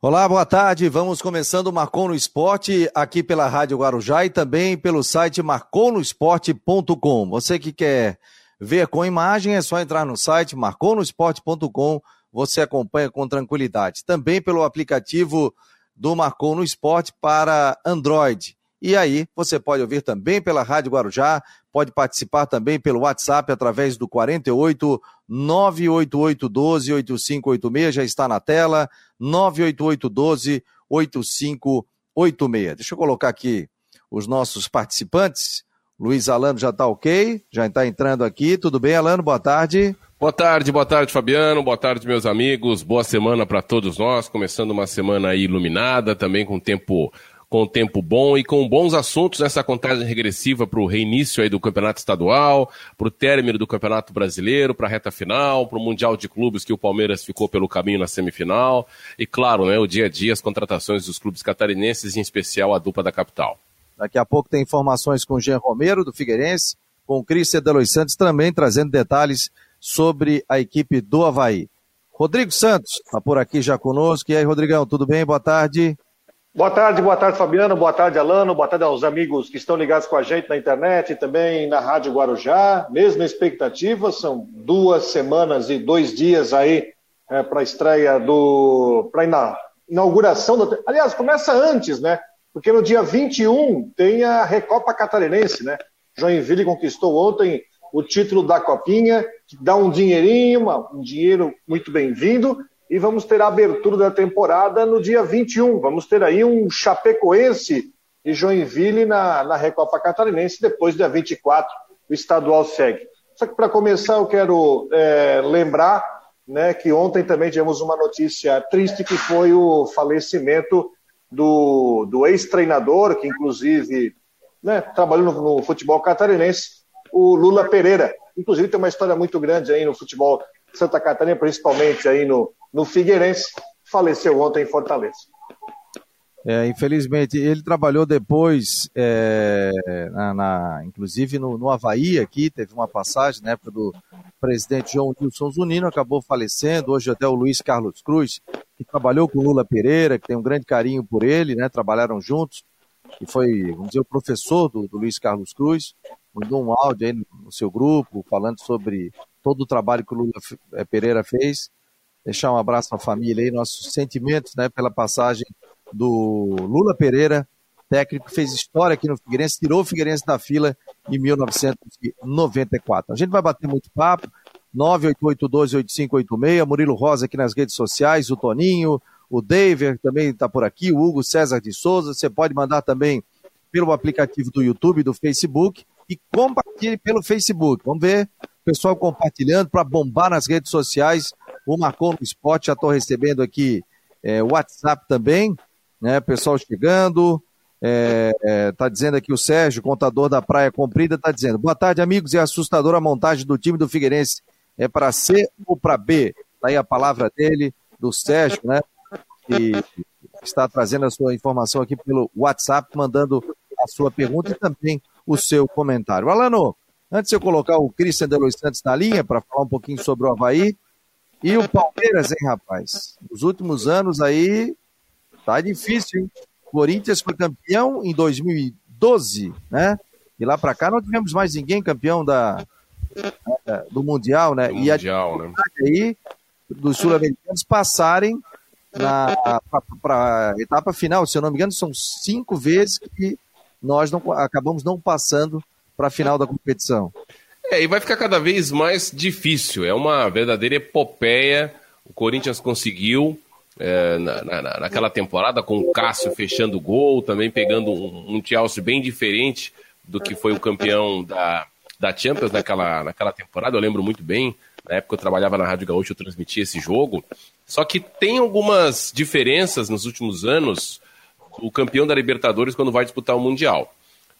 Olá, boa tarde. Vamos começando o Marcou no Esporte aqui pela Rádio Guarujá e também pelo site marconosport.com. Você que quer ver com imagem é só entrar no site marconosport.com. Você acompanha com tranquilidade. Também pelo aplicativo do Marcou no Esporte para Android. E aí, você pode ouvir também pela Rádio Guarujá, pode participar também pelo WhatsApp através do 48 988 12 8586, já está na tela, 988 12 8586. Deixa eu colocar aqui os nossos participantes. Luiz Alano já está ok, já está entrando aqui. Tudo bem, Alano? Boa tarde. Boa tarde, boa tarde, Fabiano. Boa tarde, meus amigos. Boa semana para todos nós. Começando uma semana iluminada, também com tempo com tempo bom e com bons assuntos nessa contagem regressiva para o reinício aí do campeonato estadual, para o término do campeonato brasileiro, para a reta final, para o Mundial de Clubes que o Palmeiras ficou pelo caminho na semifinal e, claro, né, o dia a dia, as contratações dos clubes catarinenses, em especial a dupla da capital. Daqui a pouco tem informações com o Jean Romero, do Figueirense, com o Cristian Santos também trazendo detalhes sobre a equipe do Havaí. Rodrigo Santos está por aqui já conosco. E aí, Rodrigão, tudo bem? Boa tarde. Boa tarde, boa tarde, Fabiano. Boa tarde, Alano. Boa tarde aos amigos que estão ligados com a gente na internet e também na Rádio Guarujá. Mesma expectativa, são duas semanas e dois dias aí é, para a estreia do. para a inauguração do. Aliás, começa antes, né? Porque no dia 21 tem a Recopa Catarinense, né? Joinville conquistou ontem o título da Copinha, que dá um dinheirinho, um dinheiro muito bem-vindo e vamos ter a abertura da temporada no dia 21. Vamos ter aí um Chapecoense e Joinville na, na Recopa Catarinense, depois dia 24 o estadual segue. Só que para começar eu quero é, lembrar né, que ontem também tivemos uma notícia triste que foi o falecimento do, do ex-treinador, que inclusive né, trabalhou no, no futebol catarinense, o Lula Pereira. Inclusive tem uma história muito grande aí no futebol Santa Catarina, principalmente aí no, no Figueirense, faleceu ontem em Fortaleza. É, infelizmente, ele trabalhou depois, é, na, na, inclusive no, no Havaí aqui, teve uma passagem na época do presidente João Wilson Zunino, acabou falecendo, hoje até o Luiz Carlos Cruz, que trabalhou com Lula Pereira, que tem um grande carinho por ele, né, trabalharam juntos, e foi, vamos dizer, o professor do, do Luiz Carlos Cruz, mandou um áudio aí no, seu grupo, falando sobre todo o trabalho que o Lula Pereira fez, deixar um abraço à família aí, nossos sentimentos né, pela passagem do Lula Pereira, técnico que fez história aqui no Figueirense, tirou o Figueirense da fila em 1994. A gente vai bater muito papo, 988128586, Murilo Rosa aqui nas redes sociais, o Toninho, o David também está por aqui, o Hugo César de Souza, você pode mandar também pelo aplicativo do YouTube, do Facebook e compartilhe pelo Facebook. Vamos ver o pessoal compartilhando para bombar nas redes sociais o Marcou no já estou recebendo aqui é, WhatsApp também, né? Pessoal chegando. É, é, tá dizendo aqui o Sérgio, contador da Praia Comprida, está dizendo: Boa tarde, amigos. É assustadora a montagem do time do Figueirense. É para C ou para B? Está aí a palavra dele, do Sérgio, né? Que está trazendo a sua informação aqui pelo WhatsApp, mandando a sua pergunta e também o seu comentário. Alano, antes de eu colocar o Cristian Delois Santos na linha para falar um pouquinho sobre o Havaí, e o Palmeiras, hein, rapaz? Nos últimos anos aí, tá difícil, hein? Corinthians foi campeão em 2012, né? E lá para cá não tivemos mais ninguém campeão da, do Mundial, né? Do e mundial, a né? aí dos sul-americanos passarem para a etapa final, se eu não me engano, são cinco vezes que nós não, acabamos não passando para a final da competição. É, e vai ficar cada vez mais difícil. É uma verdadeira epopeia. O Corinthians conseguiu é, na, na, naquela temporada com o Cássio fechando o gol, também pegando um, um Chelsea bem diferente do que foi o campeão da, da Champions naquela, naquela temporada. Eu lembro muito bem. Na época eu trabalhava na Rádio Gaúcho, eu transmitia esse jogo. Só que tem algumas diferenças nos últimos anos. O campeão da Libertadores quando vai disputar o Mundial.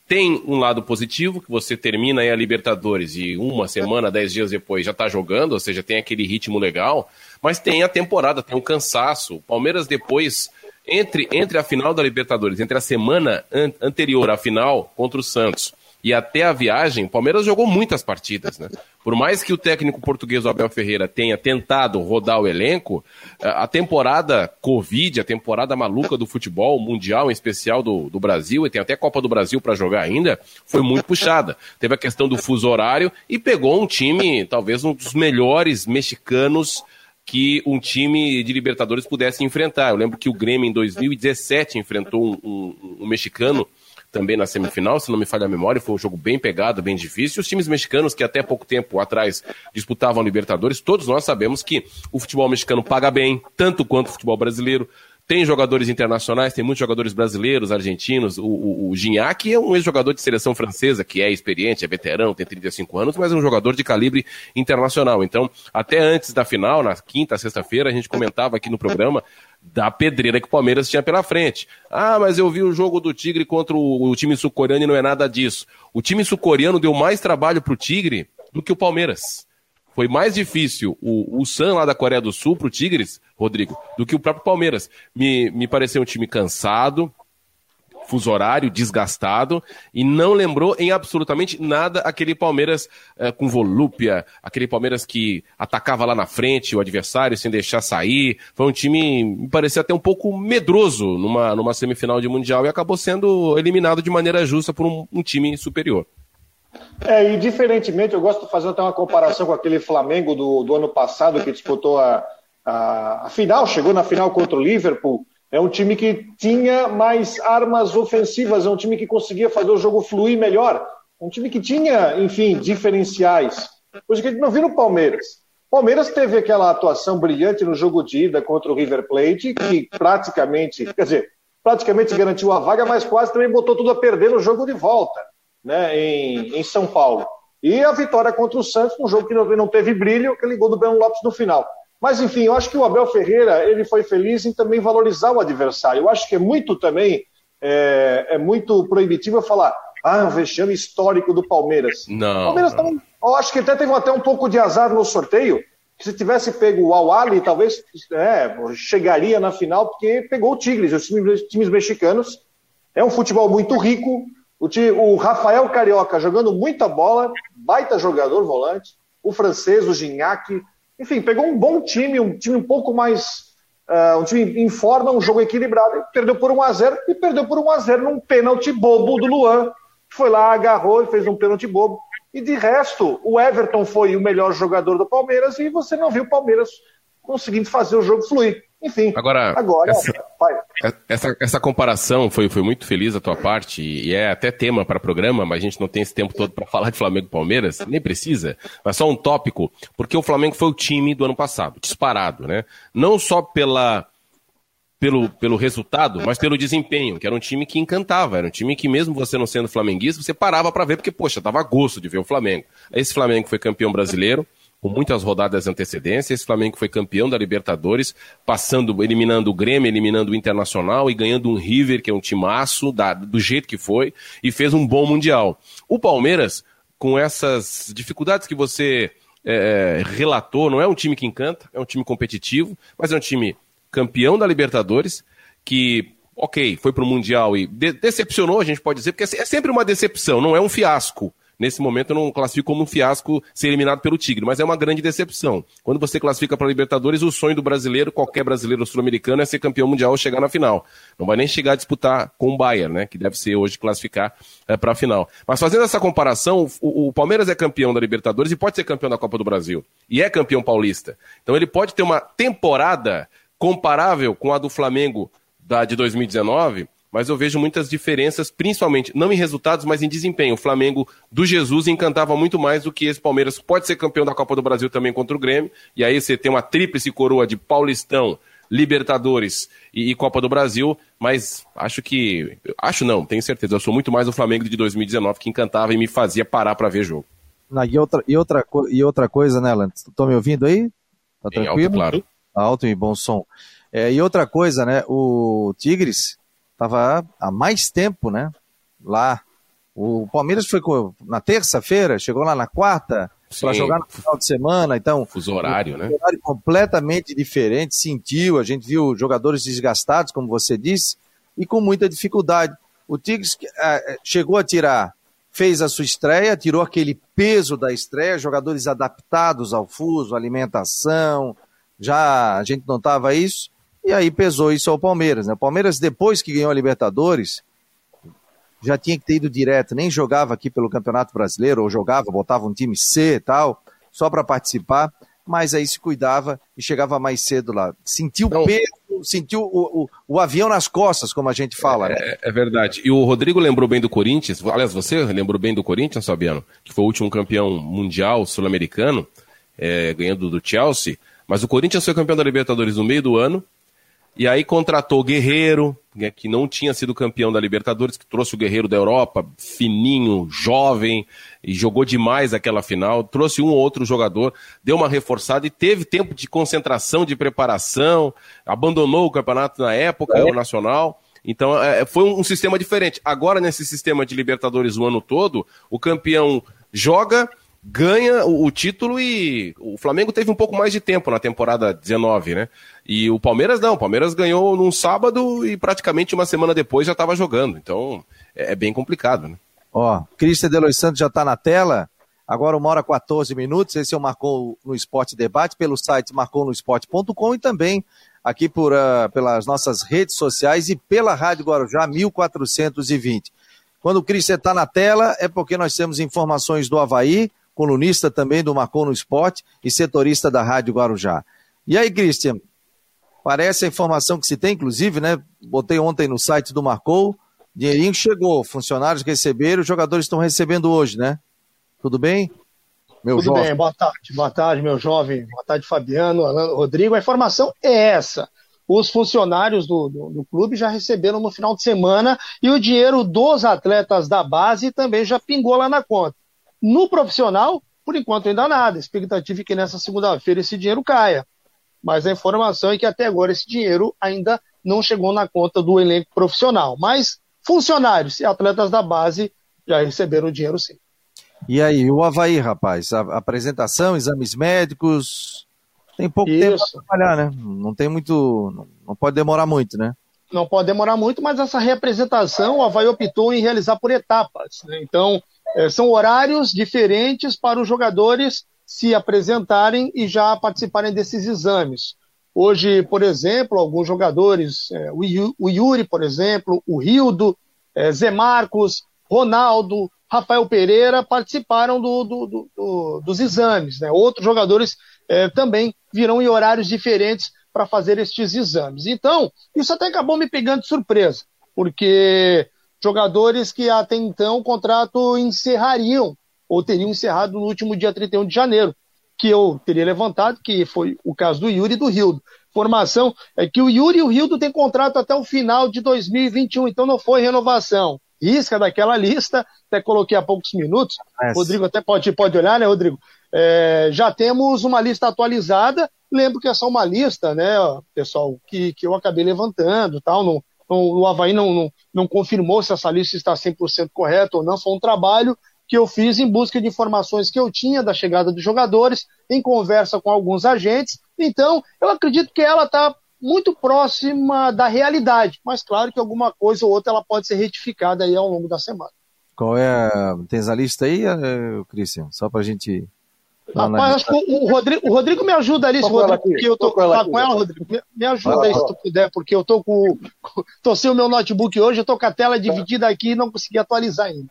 Tem um lado positivo, que você termina aí a Libertadores e uma semana, dez dias depois já está jogando, ou seja, tem aquele ritmo legal, mas tem a temporada, tem um cansaço. O Palmeiras depois, entre, entre a final da Libertadores, entre a semana an anterior à final contra o Santos e até a viagem, o Palmeiras jogou muitas partidas, né? Por mais que o técnico português Abel Ferreira tenha tentado rodar o elenco, a temporada Covid, a temporada maluca do futebol mundial, em especial do, do Brasil, e tem até Copa do Brasil para jogar ainda, foi muito puxada. Teve a questão do fuso horário e pegou um time, talvez um dos melhores mexicanos que um time de Libertadores pudesse enfrentar. Eu lembro que o Grêmio em 2017 enfrentou um, um, um mexicano também na semifinal, se não me falha a memória, foi um jogo bem pegado, bem difícil. Os times mexicanos que até pouco tempo atrás disputavam Libertadores, todos nós sabemos que o futebol mexicano paga bem, tanto quanto o futebol brasileiro. Tem jogadores internacionais, tem muitos jogadores brasileiros, argentinos. O, o, o Gignac é um ex-jogador de seleção francesa, que é experiente, é veterano, tem 35 anos, mas é um jogador de calibre internacional. Então, até antes da final, na quinta, sexta-feira, a gente comentava aqui no programa da pedreira que o Palmeiras tinha pela frente. Ah, mas eu vi o jogo do Tigre contra o, o time sul-coreano e não é nada disso. O time sul-coreano deu mais trabalho pro Tigre do que o Palmeiras. Foi mais difícil o, o San lá da Coreia do Sul pro Tigres, Rodrigo, do que o próprio Palmeiras. Me, me pareceu um time cansado, fuso horário, desgastado, e não lembrou em absolutamente nada aquele Palmeiras eh, com volúpia, aquele Palmeiras que atacava lá na frente o adversário sem deixar sair. Foi um time, me parecia até um pouco medroso numa, numa semifinal de Mundial e acabou sendo eliminado de maneira justa por um, um time superior. É, e diferentemente, eu gosto de fazer até uma comparação com aquele Flamengo do, do ano passado que disputou a, a, a final, chegou na final contra o Liverpool é um time que tinha mais armas ofensivas, é um time que conseguia fazer o jogo fluir melhor, um time que tinha, enfim, diferenciais. Coisa que a gente não viu no Palmeiras. Palmeiras teve aquela atuação brilhante no jogo de ida contra o River Plate, que praticamente, quer dizer, praticamente garantiu a vaga, mas quase também botou tudo a perder no jogo de volta, né, em, em São Paulo. E a vitória contra o Santos, num jogo que não, não teve brilho, aquele gol do Ben Lopes no final. Mas, enfim, eu acho que o Abel Ferreira ele foi feliz em também valorizar o adversário. Eu acho que é muito também, é, é muito proibitivo falar, ah, um vexame histórico do Palmeiras. Não. O Palmeiras não. Também, eu acho que até teve até um pouco de azar no sorteio, que se tivesse pego o Awali, talvez é, chegaria na final, porque pegou o Tigres, os times, times mexicanos. É um futebol muito rico. O, o Rafael Carioca jogando muita bola, baita jogador volante. O francês, o Gignac, enfim, pegou um bom time, um time um pouco mais. Uh, um time em forma, um jogo equilibrado, perdeu por 1x0 e perdeu por 1x0 num pênalti bobo do Luan, que foi lá, agarrou e fez um pênalti bobo. E de resto, o Everton foi o melhor jogador do Palmeiras e você não viu o Palmeiras conseguindo fazer o jogo fluir. Enfim, agora, agora essa, essa, essa, comparação foi, foi muito feliz da tua parte e é até tema para programa, mas a gente não tem esse tempo todo para falar de Flamengo e Palmeiras, nem precisa, mas só um tópico, porque o Flamengo foi o time do ano passado, disparado, né? Não só pela pelo, pelo resultado, mas pelo desempenho, que era um time que encantava, era um time que mesmo você não sendo flamenguista, você parava para ver porque poxa, tava gosto de ver o Flamengo. Esse Flamengo foi campeão brasileiro, com muitas rodadas de antecedência. Esse Flamengo foi campeão da Libertadores, passando, eliminando o Grêmio, eliminando o Internacional e ganhando um River, que é um timaço, da, do jeito que foi, e fez um bom Mundial. O Palmeiras, com essas dificuldades que você é, é, relatou, não é um time que encanta, é um time competitivo, mas é um time campeão da Libertadores, que ok, foi para o Mundial e de decepcionou, a gente pode dizer, porque é sempre uma decepção, não é um fiasco nesse momento eu não classifico como um fiasco ser eliminado pelo Tigre, mas é uma grande decepção. Quando você classifica para Libertadores, o sonho do brasileiro, qualquer brasileiro sul-americano, é ser campeão mundial ou chegar na final. Não vai nem chegar a disputar com o Bayern, né, que deve ser hoje classificar é, para a final. Mas fazendo essa comparação, o, o Palmeiras é campeão da Libertadores e pode ser campeão da Copa do Brasil. E é campeão paulista. Então ele pode ter uma temporada comparável com a do Flamengo da, de 2019, mas eu vejo muitas diferenças, principalmente, não em resultados, mas em desempenho. O Flamengo do Jesus encantava muito mais do que esse Palmeiras. Pode ser campeão da Copa do Brasil também contra o Grêmio, e aí você tem uma tríplice coroa de Paulistão, Libertadores e, e, Copa do Brasil, mas acho que. Acho não, tenho certeza. Eu sou muito mais o Flamengo de 2019 que encantava e me fazia parar para ver jogo. Não, e, outra, e, outra, e outra coisa, né, Alan? Estão me ouvindo aí? Tá tranquilo? Alto, claro. Alto e bom som. É, e outra coisa, né? O Tigres estava há mais tempo, né? Lá. O Palmeiras foi na terça-feira, chegou lá na quarta para jogar no final de semana, então. Fuso horário, um né? Horário completamente diferente, sentiu, a gente viu jogadores desgastados, como você disse, e com muita dificuldade. O Tigres é, chegou a tirar fez a sua estreia, tirou aquele peso da estreia, jogadores adaptados ao fuso, alimentação, já a gente notava isso, e aí pesou isso ao Palmeiras. Né? O Palmeiras, depois que ganhou a Libertadores, já tinha que ter ido direto, nem jogava aqui pelo Campeonato Brasileiro, ou jogava, botava um time C e tal, só para participar, mas aí se cuidava e chegava mais cedo lá. Sentiu o peso, sentiu o, o, o, avião nas costas, como a gente fala, né? É, é, verdade. E o Rodrigo lembrou bem do Corinthians, aliás, você lembrou bem do Corinthians, Fabiano, que foi o último campeão mundial sul-americano, é, ganhando do Chelsea, mas o Corinthians foi campeão da Libertadores no meio do ano, e aí contratou Guerreiro, né, que não tinha sido campeão da Libertadores, que trouxe o Guerreiro da Europa, fininho, jovem, e jogou demais aquela final. Trouxe um ou outro jogador, deu uma reforçada e teve tempo de concentração, de preparação, abandonou o campeonato na época, é. o Nacional. Então é, foi um, um sistema diferente. Agora, nesse sistema de Libertadores o ano todo, o campeão joga ganha o, o, título e o Flamengo teve um pouco mais de tempo na temporada 19, né? E o Palmeiras não, o Palmeiras ganhou num sábado e praticamente uma semana depois já estava jogando. Então é, é, bem complicado, né? Ó, Cristian Delois Santos já está na tela. Agora uma hora 14 minutos. Esse o Marcou no Esporte Debate pelo site marconosport.com e também aqui por, uh, pelas nossas redes sociais e pela Rádio Guarujá 1420. Quando o Cristian está na tela é porque nós temos informações do Havaí, colunista também do Marcou no Esporte e setorista da Rádio Guarujá. E aí, Cristian, parece a informação que se tem, inclusive, né? Botei ontem no site do Marcou, dinheirinho chegou, funcionários receberam, os jogadores estão recebendo hoje, né? Tudo bem? Meu Tudo jovem. bem, boa tarde, boa tarde, meu jovem, boa tarde, Fabiano, Rodrigo. A informação é essa. Os funcionários do, do, do, clube já receberam no final de semana e o dinheiro dos atletas da base também já pingou lá na conta. No profissional, por enquanto ainda nada. A expectativa é que nessa segunda-feira esse dinheiro caia. Mas a informação é que até agora esse dinheiro ainda não chegou na conta do elenco profissional. Mas funcionários e atletas da base já receberam o dinheiro sim. E aí, o Havaí, rapaz? A apresentação, exames médicos. Tem pouco Isso. tempo para trabalhar, né? Não tem muito. Não pode demorar muito, né? Não pode demorar muito, mas essa representação o Havaí optou em realizar por etapas. Né? Então, é, são horários diferentes para os jogadores se apresentarem e já participarem desses exames. Hoje, por exemplo, alguns jogadores, é, o Yuri, por exemplo, o Rildo, é, Zé Marcos, Ronaldo, Rafael Pereira participaram do, do, do, dos exames. Né? Outros jogadores é, também virão em horários diferentes para fazer estes exames. Então, isso até acabou me pegando de surpresa, porque jogadores que até então o contrato encerrariam, ou teriam encerrado no último dia 31 de janeiro, que eu teria levantado, que foi o caso do Yuri e do Rildo. Formação é que o Yuri e o Rildo têm contrato até o final de 2021, então não foi renovação. Risca daquela lista, até coloquei há poucos minutos. É. Rodrigo até pode, pode olhar, né, Rodrigo? É, já temos uma lista atualizada. Lembro que é só uma lista, né, pessoal, que, que eu acabei levantando, tal, não, o Havaí não, não, não confirmou se essa lista está 100% correta ou não. Foi um trabalho que eu fiz em busca de informações que eu tinha da chegada dos jogadores, em conversa com alguns agentes. Então, eu acredito que ela está muito próxima da realidade, mas claro que alguma coisa ou outra ela pode ser retificada aí ao longo da semana. Qual é? Tens a lista aí, eh, Cristian? Só para a gente Rapaz, acho que o Rodrigo, o Rodrigo me ajuda ali, Rodrigo, porque eu tô, tô com ela, tá com ela Rodrigo. Me, me ajuda aí se tu puder, porque eu tô com. tô sem o meu notebook hoje, eu tô com a tela dividida aqui e não consegui atualizar ainda.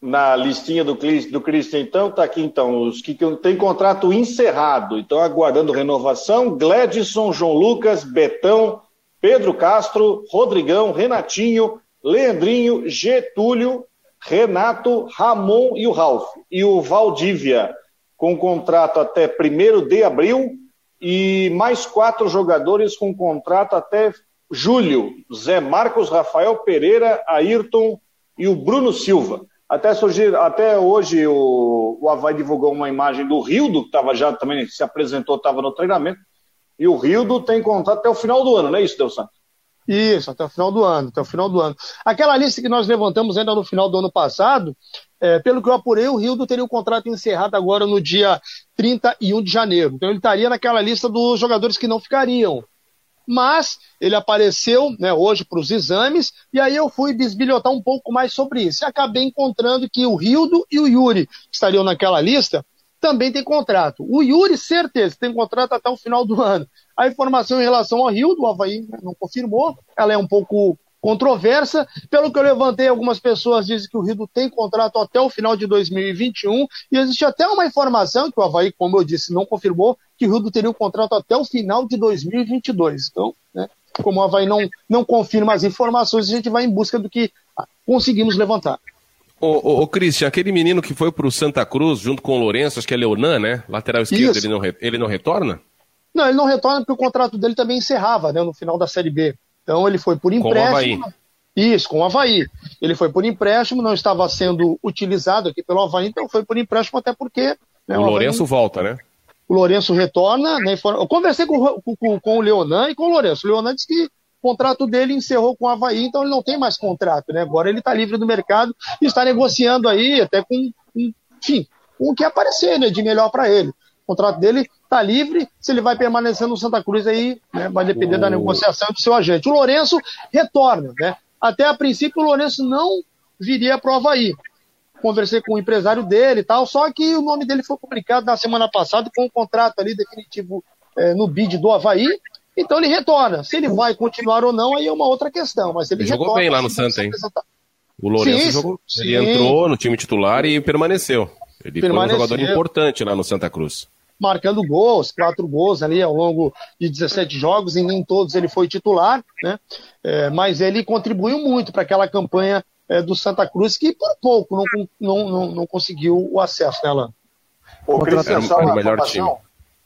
Na listinha do, do Cristian, então, tá aqui então, os que, que tem contrato encerrado, então aguardando renovação, Gledson, João Lucas, Betão, Pedro Castro, Rodrigão, Renatinho, Leandrinho, Getúlio, Renato, Ramon e o Ralf. E o Valdívia com contrato até 1 de abril e mais quatro jogadores com contrato até julho: Zé Marcos, Rafael Pereira, Ayrton e o Bruno Silva. Até, surgir, até hoje o, o Havaí divulgou uma imagem do Rildo, que estava já também se apresentou, estava no treinamento. E o Rildo tem contrato até o final do ano, não é isso, Deus Santos? Isso, até o final do ano, até o final do ano. Aquela lista que nós levantamos ainda no final do ano passado, é, pelo que eu apurei, o Rildo teria o contrato encerrado agora no dia 31 de janeiro. Então ele estaria naquela lista dos jogadores que não ficariam. mas ele apareceu né, hoje para os exames, e aí eu fui bisbilhotar um pouco mais sobre isso. E acabei encontrando que o Rildo e o Yuri, que estariam naquela lista, também tem contrato. O Yuri, certeza, tem contrato até o final do ano. A informação em relação ao Rildo, o Havaí não confirmou, ela é um pouco controversa. Pelo que eu levantei, algumas pessoas dizem que o Rio tem contrato até o final de 2021 e existe até uma informação que o Havaí, como eu disse, não confirmou que o Rio teria o um contrato até o final de 2022. Então, né, como o Havaí não, não confirma as informações, a gente vai em busca do que conseguimos levantar. Ô, ô, ô Christian, aquele menino que foi para o Santa Cruz junto com o Lourenço, acho que é Leonan, né? Lateral esquerdo, ele não, ele não retorna? Não, ele não retorna porque o contrato dele também encerrava né, no final da Série B. Então ele foi por empréstimo. Com Isso, com o Havaí. Ele foi por empréstimo, não estava sendo utilizado aqui pelo Havaí, então foi por empréstimo até porque. Né, o, o Lourenço volta, né? O Lourenço retorna. Né, eu conversei com, com, com, o Leonan e com o Lourenço. O Leonan disse que o contrato dele encerrou com o Havaí, então ele não tem mais contrato, né? Agora ele está livre do mercado e está negociando aí até com, enfim, com o que aparecer né, de melhor para ele. O contrato dele está livre. Se ele vai permanecer no Santa Cruz, aí né, vai depender da negociação do seu agente. O Lourenço retorna. Né? Até a princípio, o Lourenço não viria para o Havaí. Conversei com o empresário dele e tal, só que o nome dele foi publicado na semana passada com um contrato ali definitivo é, no bid do Havaí. Então ele retorna. Se ele vai continuar ou não, aí é uma outra questão. Mas ele, ele retorna, jogou bem lá no Santa, hein? O Lourenço sim, jogou. Sim. Ele entrou no time titular e permaneceu. Ele permaneceu. foi um jogador importante lá no Santa Cruz marcando gols, quatro gols ali ao longo de 17 jogos, e nem todos ele foi titular, né? É, mas ele contribuiu muito para aquela campanha é, do Santa Cruz, que por pouco não, não, não, não conseguiu o acesso, né, Alan? Ô, Cristian, só uma informação.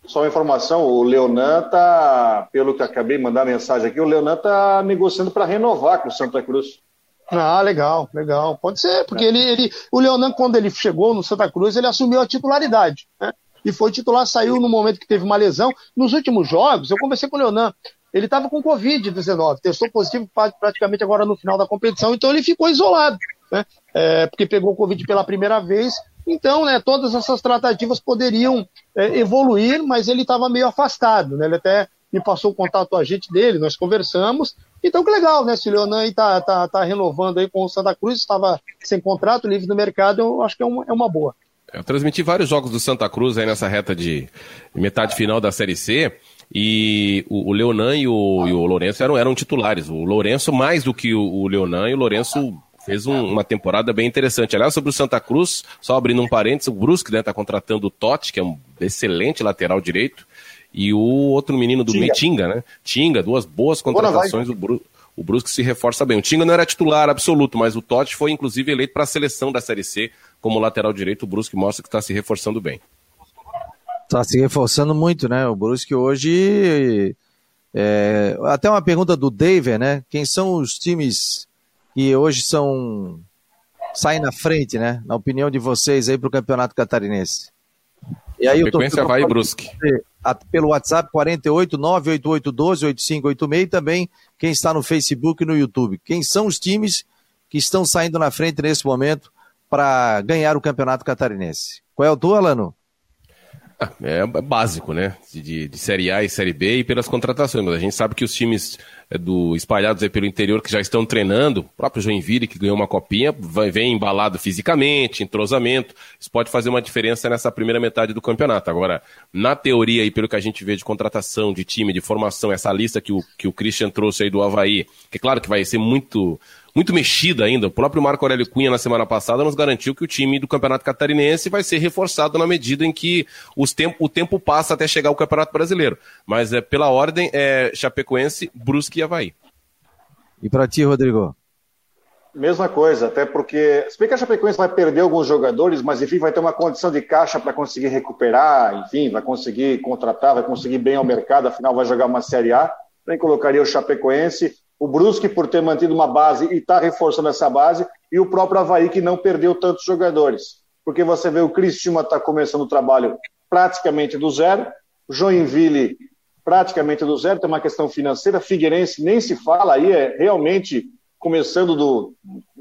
Só uma informação, o Leonan tá, pelo que acabei de mandar mensagem aqui, o Leonan tá negociando para renovar com o Santa Cruz. Ah, legal, legal. Pode ser, porque é. ele, ele, o Leonan, quando ele chegou no Santa Cruz, ele assumiu a titularidade. Né? E foi titular, saiu no momento que teve uma lesão. Nos últimos jogos, eu conversei com o Leonan, ele estava com Covid-19, testou positivo praticamente agora no final da competição, então ele ficou isolado, né? É, porque pegou Covid pela primeira vez. Então, né, todas essas tratativas poderiam é, evoluir, mas ele estava meio afastado, né? Ele até me passou o contato a gente dele, nós conversamos. Então, que legal, né? Se o Leonan está tá, tá renovando aí com o Santa Cruz, estava sem contrato, livre no mercado, eu acho que é uma, é uma boa. Eu transmiti vários jogos do Santa Cruz aí nessa reta de metade final da Série C. E o, o Leonan e o, e o Lourenço eram, eram titulares. O Lourenço, mais do que o, o Leonan, e o Lourenço fez um, uma temporada bem interessante. Aliás, sobre o Santa Cruz, só abrindo um parênteses, o Brusque está né, tá contratando o Totti, que é um excelente lateral direito, e o outro menino do Tinga. Tinga, né? Tinga, duas boas contratações. O, Bru, o Brusque se reforça bem. O Tinga não era titular absoluto, mas o Totti foi inclusive eleito para a seleção da Série C como lateral direito, o Brusque mostra que está se reforçando bem. Está se reforçando muito, né? O Brusque hoje. É... até uma pergunta do David, né? Quem são os times que hoje são. saem na frente, né? Na opinião de vocês aí para o Campeonato Catarinense. E aí, a sequência vai e Brusque. Pelo WhatsApp 48 98812 8586 e também quem está no Facebook e no YouTube. Quem são os times que estão saindo na frente nesse momento para ganhar o Campeonato Catarinense. Qual é o teu, Alano? Ah, é básico, né? De, de, Série A e Série B e pelas contratações. Mas a gente sabe que os times é, do, espalhados aí pelo interior que já estão treinando, o próprio Joinville que ganhou uma copinha, vem embalado fisicamente, entrosamento. Isso pode fazer uma diferença nessa primeira metade do campeonato. Agora, na teoria e pelo que a gente vê de contratação, de time, de formação, essa lista que o, que o Christian trouxe aí do Havaí, que é claro que vai ser muito muito mexida ainda. O próprio Marco Aurélio Cunha, na semana passada, nos garantiu que o time do Campeonato Catarinense vai ser reforçado na medida em que os tempo, o tempo passa até chegar ao Campeonato Brasileiro. Mas é, pela ordem, é Chapecoense, Brusque e Havaí. E para ti, Rodrigo? Mesma coisa, até porque, se bem que a Chapecoense vai perder alguns jogadores, mas enfim, vai ter uma condição de caixa para conseguir recuperar, enfim, vai conseguir contratar, vai conseguir bem ao mercado, afinal vai jogar uma Série A. Nem colocaria o Chapecoense, o Brusque por ter mantido uma base e está reforçando essa base, e o próprio Havaí que não perdeu tantos jogadores. Porque você vê o Cristina está começando o trabalho praticamente do zero, Joinville praticamente do zero, tem uma questão financeira, Figueirense nem se fala, aí é realmente começando do,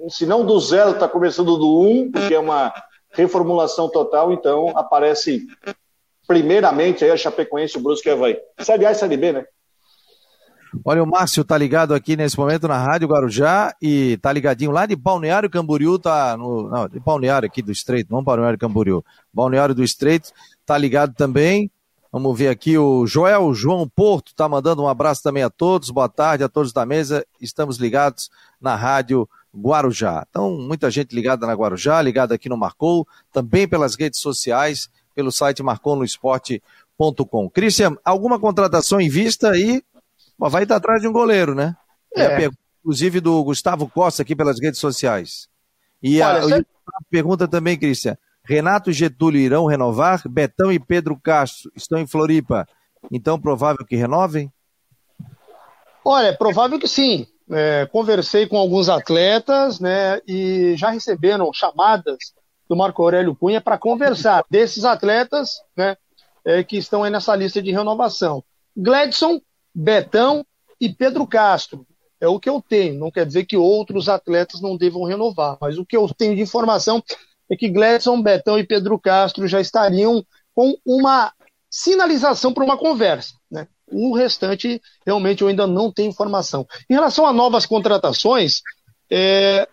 se não do zero, está começando do um, que é uma reformulação total, então aparece primeiramente aí a Chapecoense, o Brusque e o Havaí. Série A e Série B, né? Olha, o Márcio tá ligado aqui nesse momento na Rádio Guarujá e tá ligadinho lá de Balneário Camboriú, tá no. Não, de Balneário aqui do Estreito, não Balneário Camboriú. Balneário do Estreito, tá ligado também. Vamos ver aqui o Joel João Porto tá mandando um abraço também a todos. Boa tarde a todos da mesa. Estamos ligados na Rádio Guarujá. Então, muita gente ligada na Guarujá, ligada aqui no Marcou, também pelas redes sociais, pelo site marconosport.com. Christian, alguma contratação em vista aí? Vai estar atrás de um goleiro, né? É. é inclusive do Gustavo Costa aqui pelas redes sociais. E a, Olha, a pergunta também, Cristian. Renato e Getúlio irão renovar? Betão e Pedro Castro estão em Floripa. Então, provável que renovem? Olha, é provável que sim. É, conversei com alguns atletas, né, e já receberam chamadas do Marco Aurélio Cunha para conversar desses atletas, né, é, que estão aí nessa lista de renovação. Gladson Betão e Pedro Castro. É o que eu tenho. Não quer dizer que outros atletas não devam renovar, mas o que eu tenho de informação é que Gladson, Betão e Pedro Castro já estariam com uma sinalização para uma conversa. Né? O restante, realmente, eu ainda não tenho informação. Em relação a novas contratações, é,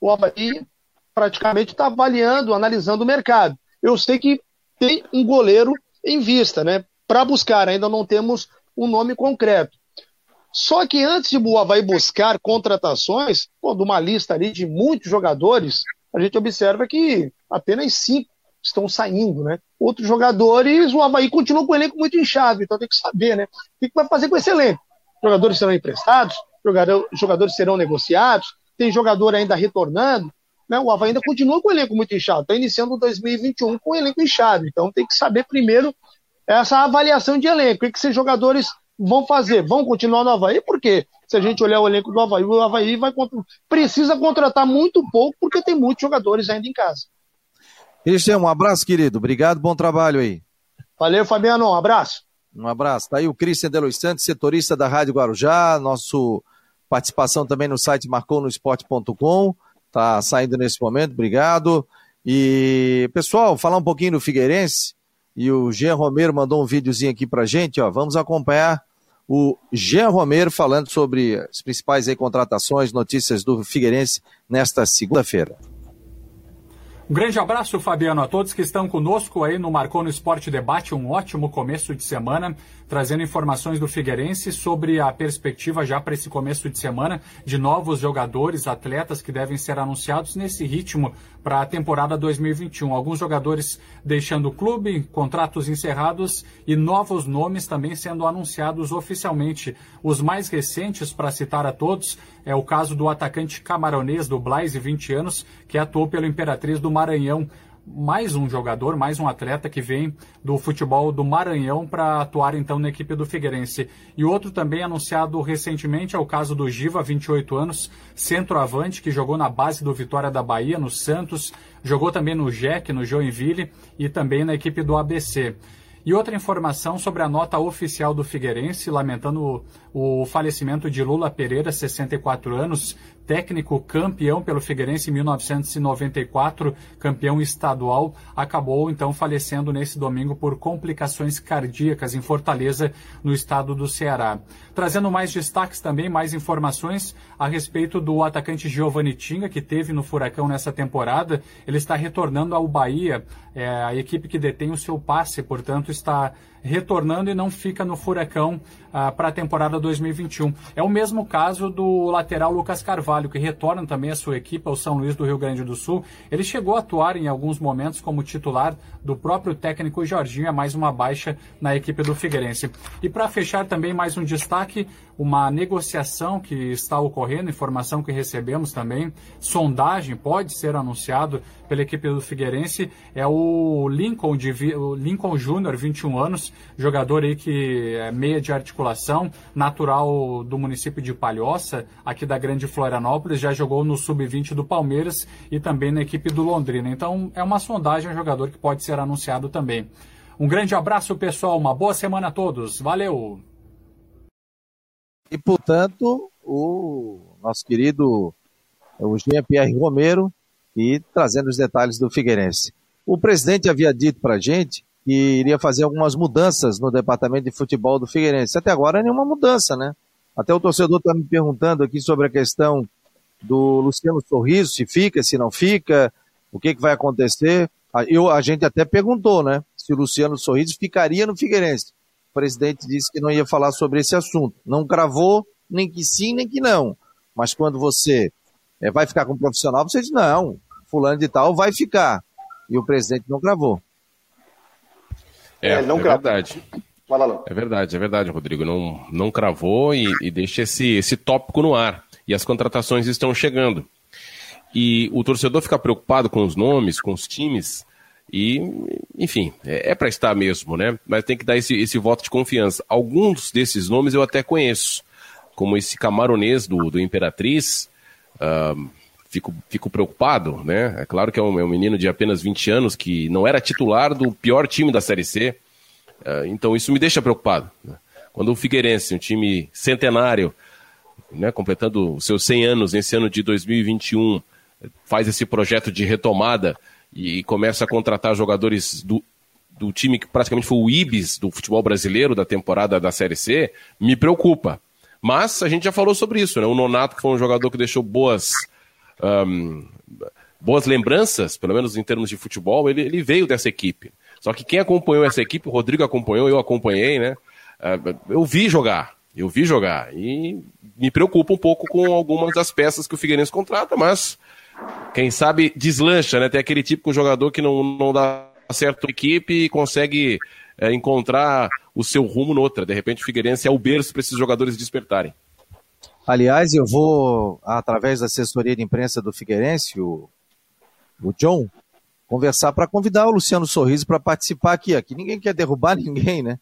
o Havaí praticamente está avaliando, analisando o mercado. Eu sei que tem um goleiro em vista, né? Para buscar, ainda não temos um nome concreto. Só que antes de o Havaí buscar contratações, pô, de uma lista ali de muitos jogadores, a gente observa que apenas cinco estão saindo, né? Outros jogadores, o Havaí continua com o elenco muito inchado, então tem que saber, né? O que vai fazer com esse elenco? Jogadores serão emprestados, jogadores serão negociados, tem jogador ainda retornando, né? O Havaí ainda continua com o elenco muito inchado, está iniciando 2021 com o elenco inchado, então tem que saber primeiro essa avaliação de elenco. O que, esses jogadores vão fazer? Vão continuar no Havaí? Por quê? Se a gente olhar o elenco do Havaí, o Havaí vai, precisa contratar muito pouco porque tem muitos jogadores ainda em casa. Cristian, um abraço, querido. Obrigado, bom trabalho aí. Valeu, Fabiano. Um abraço. Um abraço. Tá aí o Cristian Delos Santos, setorista da Rádio Guarujá, nosso participação também no site marconosport.com. Tá saindo nesse momento, obrigado. E, pessoal, falar um pouquinho do Figueirense. E o Jean Romero mandou um videozinho aqui pra gente, ó. Vamos acompanhar o Jean Romero falando sobre as principais aí, contratações, notícias do Figueirense nesta segunda-feira. Um grande abraço, Fabiano, a todos que estão conosco aí no Marcou no Esporte Debate. Um ótimo começo de semana, trazendo informações do Figueirense sobre a perspectiva já para esse começo de semana de novos jogadores, atletas que devem ser anunciados nesse ritmo para a temporada 2021. Alguns jogadores deixando o clube, contratos encerrados e novos nomes também sendo anunciados oficialmente. Os mais recentes, para citar a todos, é o caso do atacante camaronês do Blaise, 20 anos, que atuou pelo Imperatriz do Maranhão mais um jogador, mais um atleta que vem do futebol do Maranhão para atuar então na equipe do Figueirense. E outro também anunciado recentemente é o caso do Giva, 28 anos, centroavante, que jogou na base do Vitória da Bahia, no Santos, jogou também no Jack, no Joinville e também na equipe do ABC. E outra informação sobre a nota oficial do Figueirense, lamentando o, falecimento de Lula Pereira, 64 anos, técnico campeão pelo Figueirense em 1994, campeão estadual, acabou então falecendo nesse domingo por complicações cardíacas em Fortaleza, no estado do Ceará. Trazendo mais destaques também, mais informações a respeito do atacante Giovanni Tinga, que teve no Furacão nessa temporada. Ele está retornando ao Bahia, é, a equipe que detém o seu passe, portanto, está retornando e não fica no furacão ah, para a temporada 2021. É o mesmo caso do lateral Lucas Carvalho, que retorna também à sua equipe, ao São Luís do Rio Grande do Sul. Ele chegou a atuar em alguns momentos como titular do próprio técnico Jorginho, é mais uma baixa na equipe do Figueirense. E para fechar também mais um destaque, uma negociação que está ocorrendo, informação que recebemos também, sondagem pode ser anunciado pela equipe do Figueirense, é o Lincoln, de, o Lincoln Júnior, 21 anos, jogador aí que é meia de articulação, natural do município de Palhoça, aqui da Grande Florianópolis, já jogou no Sub-20 do Palmeiras e também na equipe do Londrina. Então é uma sondagem, um jogador que pode ser anunciado também. Um grande abraço, pessoal, uma boa semana a todos. Valeu! E, portanto, o nosso querido o Jean-Pierre Romero e trazendo os detalhes do Figueirense. O presidente havia dito para a gente que iria fazer algumas mudanças no departamento de futebol do Figueirense. Até agora nenhuma mudança, né? Até o torcedor está me perguntando aqui sobre a questão do Luciano Sorriso, se fica, se não fica, o que, que vai acontecer. Eu, a gente até perguntou, né? Se o Luciano Sorriso ficaria no Figueirense. O presidente disse que não ia falar sobre esse assunto. Não gravou, nem que sim, nem que não. Mas quando você é, vai ficar com um profissional, você diz, não, fulano de tal vai ficar. E o presidente não gravou. É, é, não é verdade. É verdade, é verdade, Rodrigo. Não, não cravou e, e deixa esse, esse tópico no ar. E as contratações estão chegando. E o torcedor fica preocupado com os nomes, com os times. E, enfim, é, é para estar mesmo, né? Mas tem que dar esse, esse voto de confiança. Alguns desses nomes eu até conheço, como esse camaronês do, do Imperatriz. Uh, fico, fico preocupado, né? É claro que é um, é um, menino de apenas 20 anos que não era titular do pior time da Série C. Uh, então isso me deixa preocupado. Né? Quando o Figueirense, um time centenário, né, completando os seus 100 anos nesse ano de 2021, faz esse projeto de retomada e começa a contratar jogadores do, do time que praticamente foi o Ibis do futebol brasileiro da temporada da Série C, me preocupa. Mas a gente já falou sobre isso, né? O Nonato, que foi um jogador que deixou boas um, boas lembranças, pelo menos em termos de futebol, ele, ele veio dessa equipe. Só que quem acompanhou essa equipe, o Rodrigo acompanhou, eu acompanhei, né? Uh, eu vi jogar, eu vi jogar. E me preocupa um pouco com algumas das peças que o Figueirense contrata, mas quem sabe deslancha, né? Tem aquele de jogador que não, não dá certo equipe e consegue é, encontrar o seu rumo noutra. De repente o Figueirense é o berço para esses jogadores despertarem. Aliás, eu vou, através da assessoria de imprensa do Figueirense, o, o John, conversar para convidar o Luciano Sorriso para participar aqui. Aqui ninguém quer derrubar ninguém, né?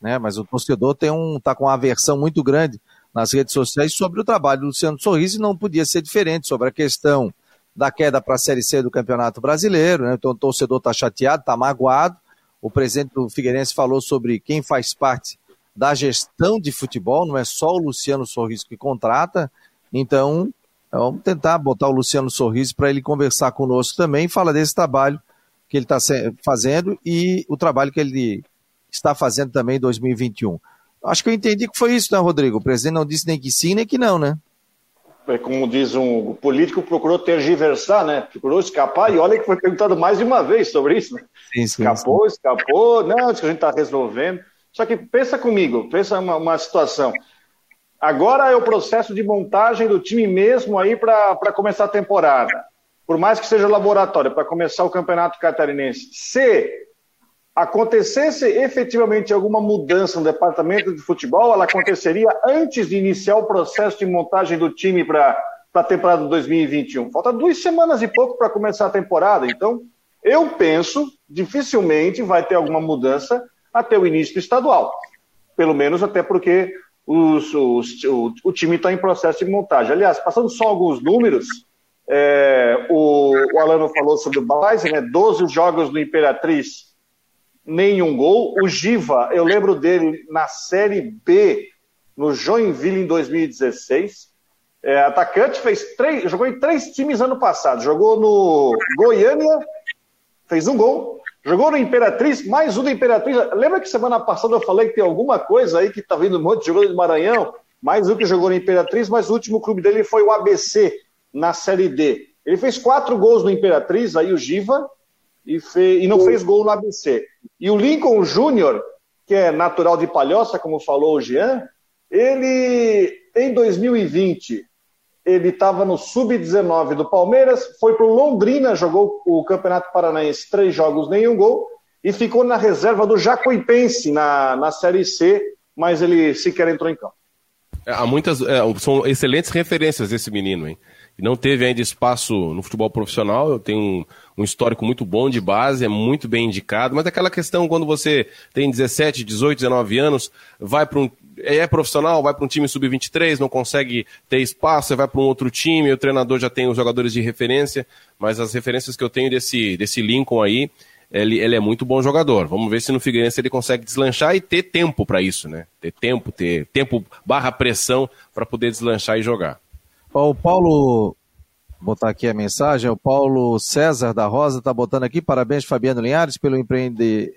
né? Mas o torcedor tem um, tá com uma aversão muito grande nas redes sociais sobre o trabalho do Luciano Sorriso e não podia ser diferente sobre a questão da queda para a Série C do Campeonato Brasileiro, né? Então o torcedor está chateado, está magoado. O presidente do Figueirense falou sobre quem faz parte da gestão de futebol, não é só o Luciano Sorriso que contrata. Então, vamos tentar botar o Luciano Sorriso para ele conversar conosco também, fala desse trabalho que ele está fazendo e o trabalho que ele está fazendo também em 2021. Acho que eu entendi que foi isso, né, Rodrigo? O presidente não disse nem que sim, nem que não, né? É como diz um político, procurou tergiversar, né? Procurou escapar e olha que foi perguntado mais de uma vez sobre isso, né? Sim, sim, escapou, sim. escapou, não, acho que a gente está resolvendo. Só que pensa comigo, pensa uma, uma situação. Agora é o processo de montagem do time mesmo aí para começar a temporada. Por mais que seja laboratório, para começar o campeonato catarinense. Se acontecesse efetivamente alguma mudança no departamento de futebol, ela aconteceria antes de iniciar o processo de montagem do time para a temporada de 2021. Falta duas semanas e pouco para começar a temporada. Então, eu penso, dificilmente vai ter alguma mudança até o início do estadual. Pelo menos até porque os, os, o, o, time está em processo de montagem. Aliás, passando só alguns números, é, o, o, Alano falou sobre o Balaise, né? 12 jogos do Imperatriz, nenhum gol. O Giva, eu lembro dele na Série B, no Joinville em 2016. É, atacante, fez três, jogou em três times ano passado. Jogou no Goiânia, fez um gol. Jogou no Imperatriz, mais um do Imperatriz. Lembra que semana passada eu falei que tem alguma coisa aí que tá vindo um monte de jogador de Maranhão? Mais um que jogou no Imperatriz, mas o último clube dele foi o ABC, na Série D. Ele fez quatro gols no Imperatriz, aí o Giva, e, e não fez gol no ABC. E o Lincoln Júnior, que é natural de Palhoça, como falou o Jean, ele, em 2020, ele estava no sub-19 do Palmeiras, foi para o Londrina, jogou o Campeonato Paranaense, três jogos, nenhum gol, e ficou na reserva do Jacuipense na, na Série C, mas ele sequer entrou em campo. É, há muitas, é, são excelentes referências esse menino, hein? Não teve ainda espaço no futebol profissional, eu tenho um, um histórico muito bom de base, é muito bem indicado, mas aquela questão quando você tem 17, 18, 19 anos, vai para um é profissional, vai para um time sub-23, não consegue ter espaço, vai para um outro time, o treinador já tem os jogadores de referência, mas as referências que eu tenho desse, desse Lincoln aí, ele, ele é muito bom jogador. Vamos ver se no Figueirense ele consegue deslanchar e ter tempo para isso, né? Ter tempo, ter tempo barra pressão para poder deslanchar e jogar. O Paulo, vou botar aqui a mensagem, o Paulo César da Rosa está botando aqui, parabéns Fabiano Linhares pelo empreende,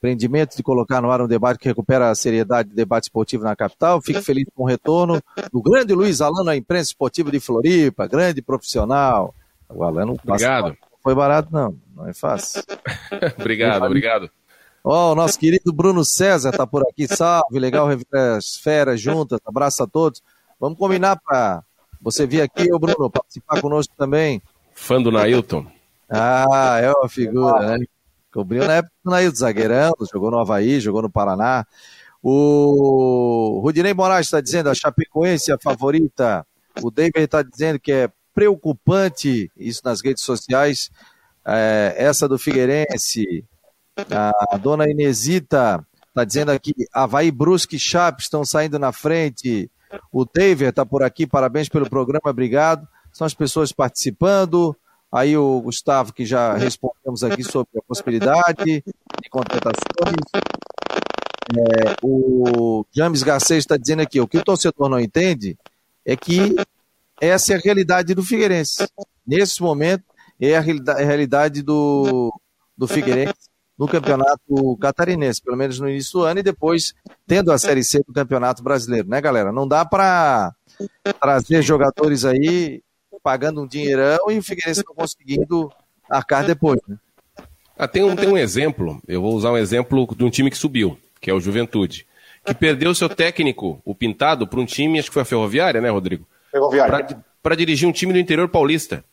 Prendimento de colocar no ar um debate que recupera a seriedade do debate esportivo na capital. Fico feliz com o retorno do grande Luiz Alano à imprensa esportiva de Floripa, grande profissional. O Alano Obrigado. Não foi barato, não. Não é fácil. obrigado, obrigado. Ó, oh, o nosso querido Bruno César tá por aqui. Salve, legal rever as feras juntas. Abraço a todos. Vamos combinar para você vir aqui, ô Bruno, participar conosco também. Fã do Nailton. Ah, é uma figura, né? Cobriu na época do Nailton, zagueirão, jogou no Havaí, jogou no Paraná. O Rudinei Moraes está dizendo a Chapecoense é a favorita. O David está dizendo que é preocupante isso nas redes sociais. É, essa do Figueirense. A dona Inesita está dizendo aqui: Havaí Brusque e Chape estão saindo na frente. O David está por aqui, parabéns pelo programa, obrigado. São as pessoas participando. Aí o Gustavo, que já respondemos aqui sobre a possibilidade de contratações. É, o James Garcês está dizendo aqui, o que o torcedor não entende é que essa é a realidade do Figueirense. Nesse momento, é a realidade do, do Figueirense no campeonato catarinense, pelo menos no início do ano, e depois tendo a Série C do Campeonato Brasileiro, né, galera? Não dá para trazer jogadores aí pagando um dinheirão e o Figueirense não conseguindo arcar depois, né? Ah, tem, um, tem um exemplo, eu vou usar um exemplo de um time que subiu, que é o Juventude, que perdeu seu técnico, o Pintado, para um time, acho que foi a Ferroviária, né, Rodrigo? Ferroviária. Para dirigir um time do interior paulista.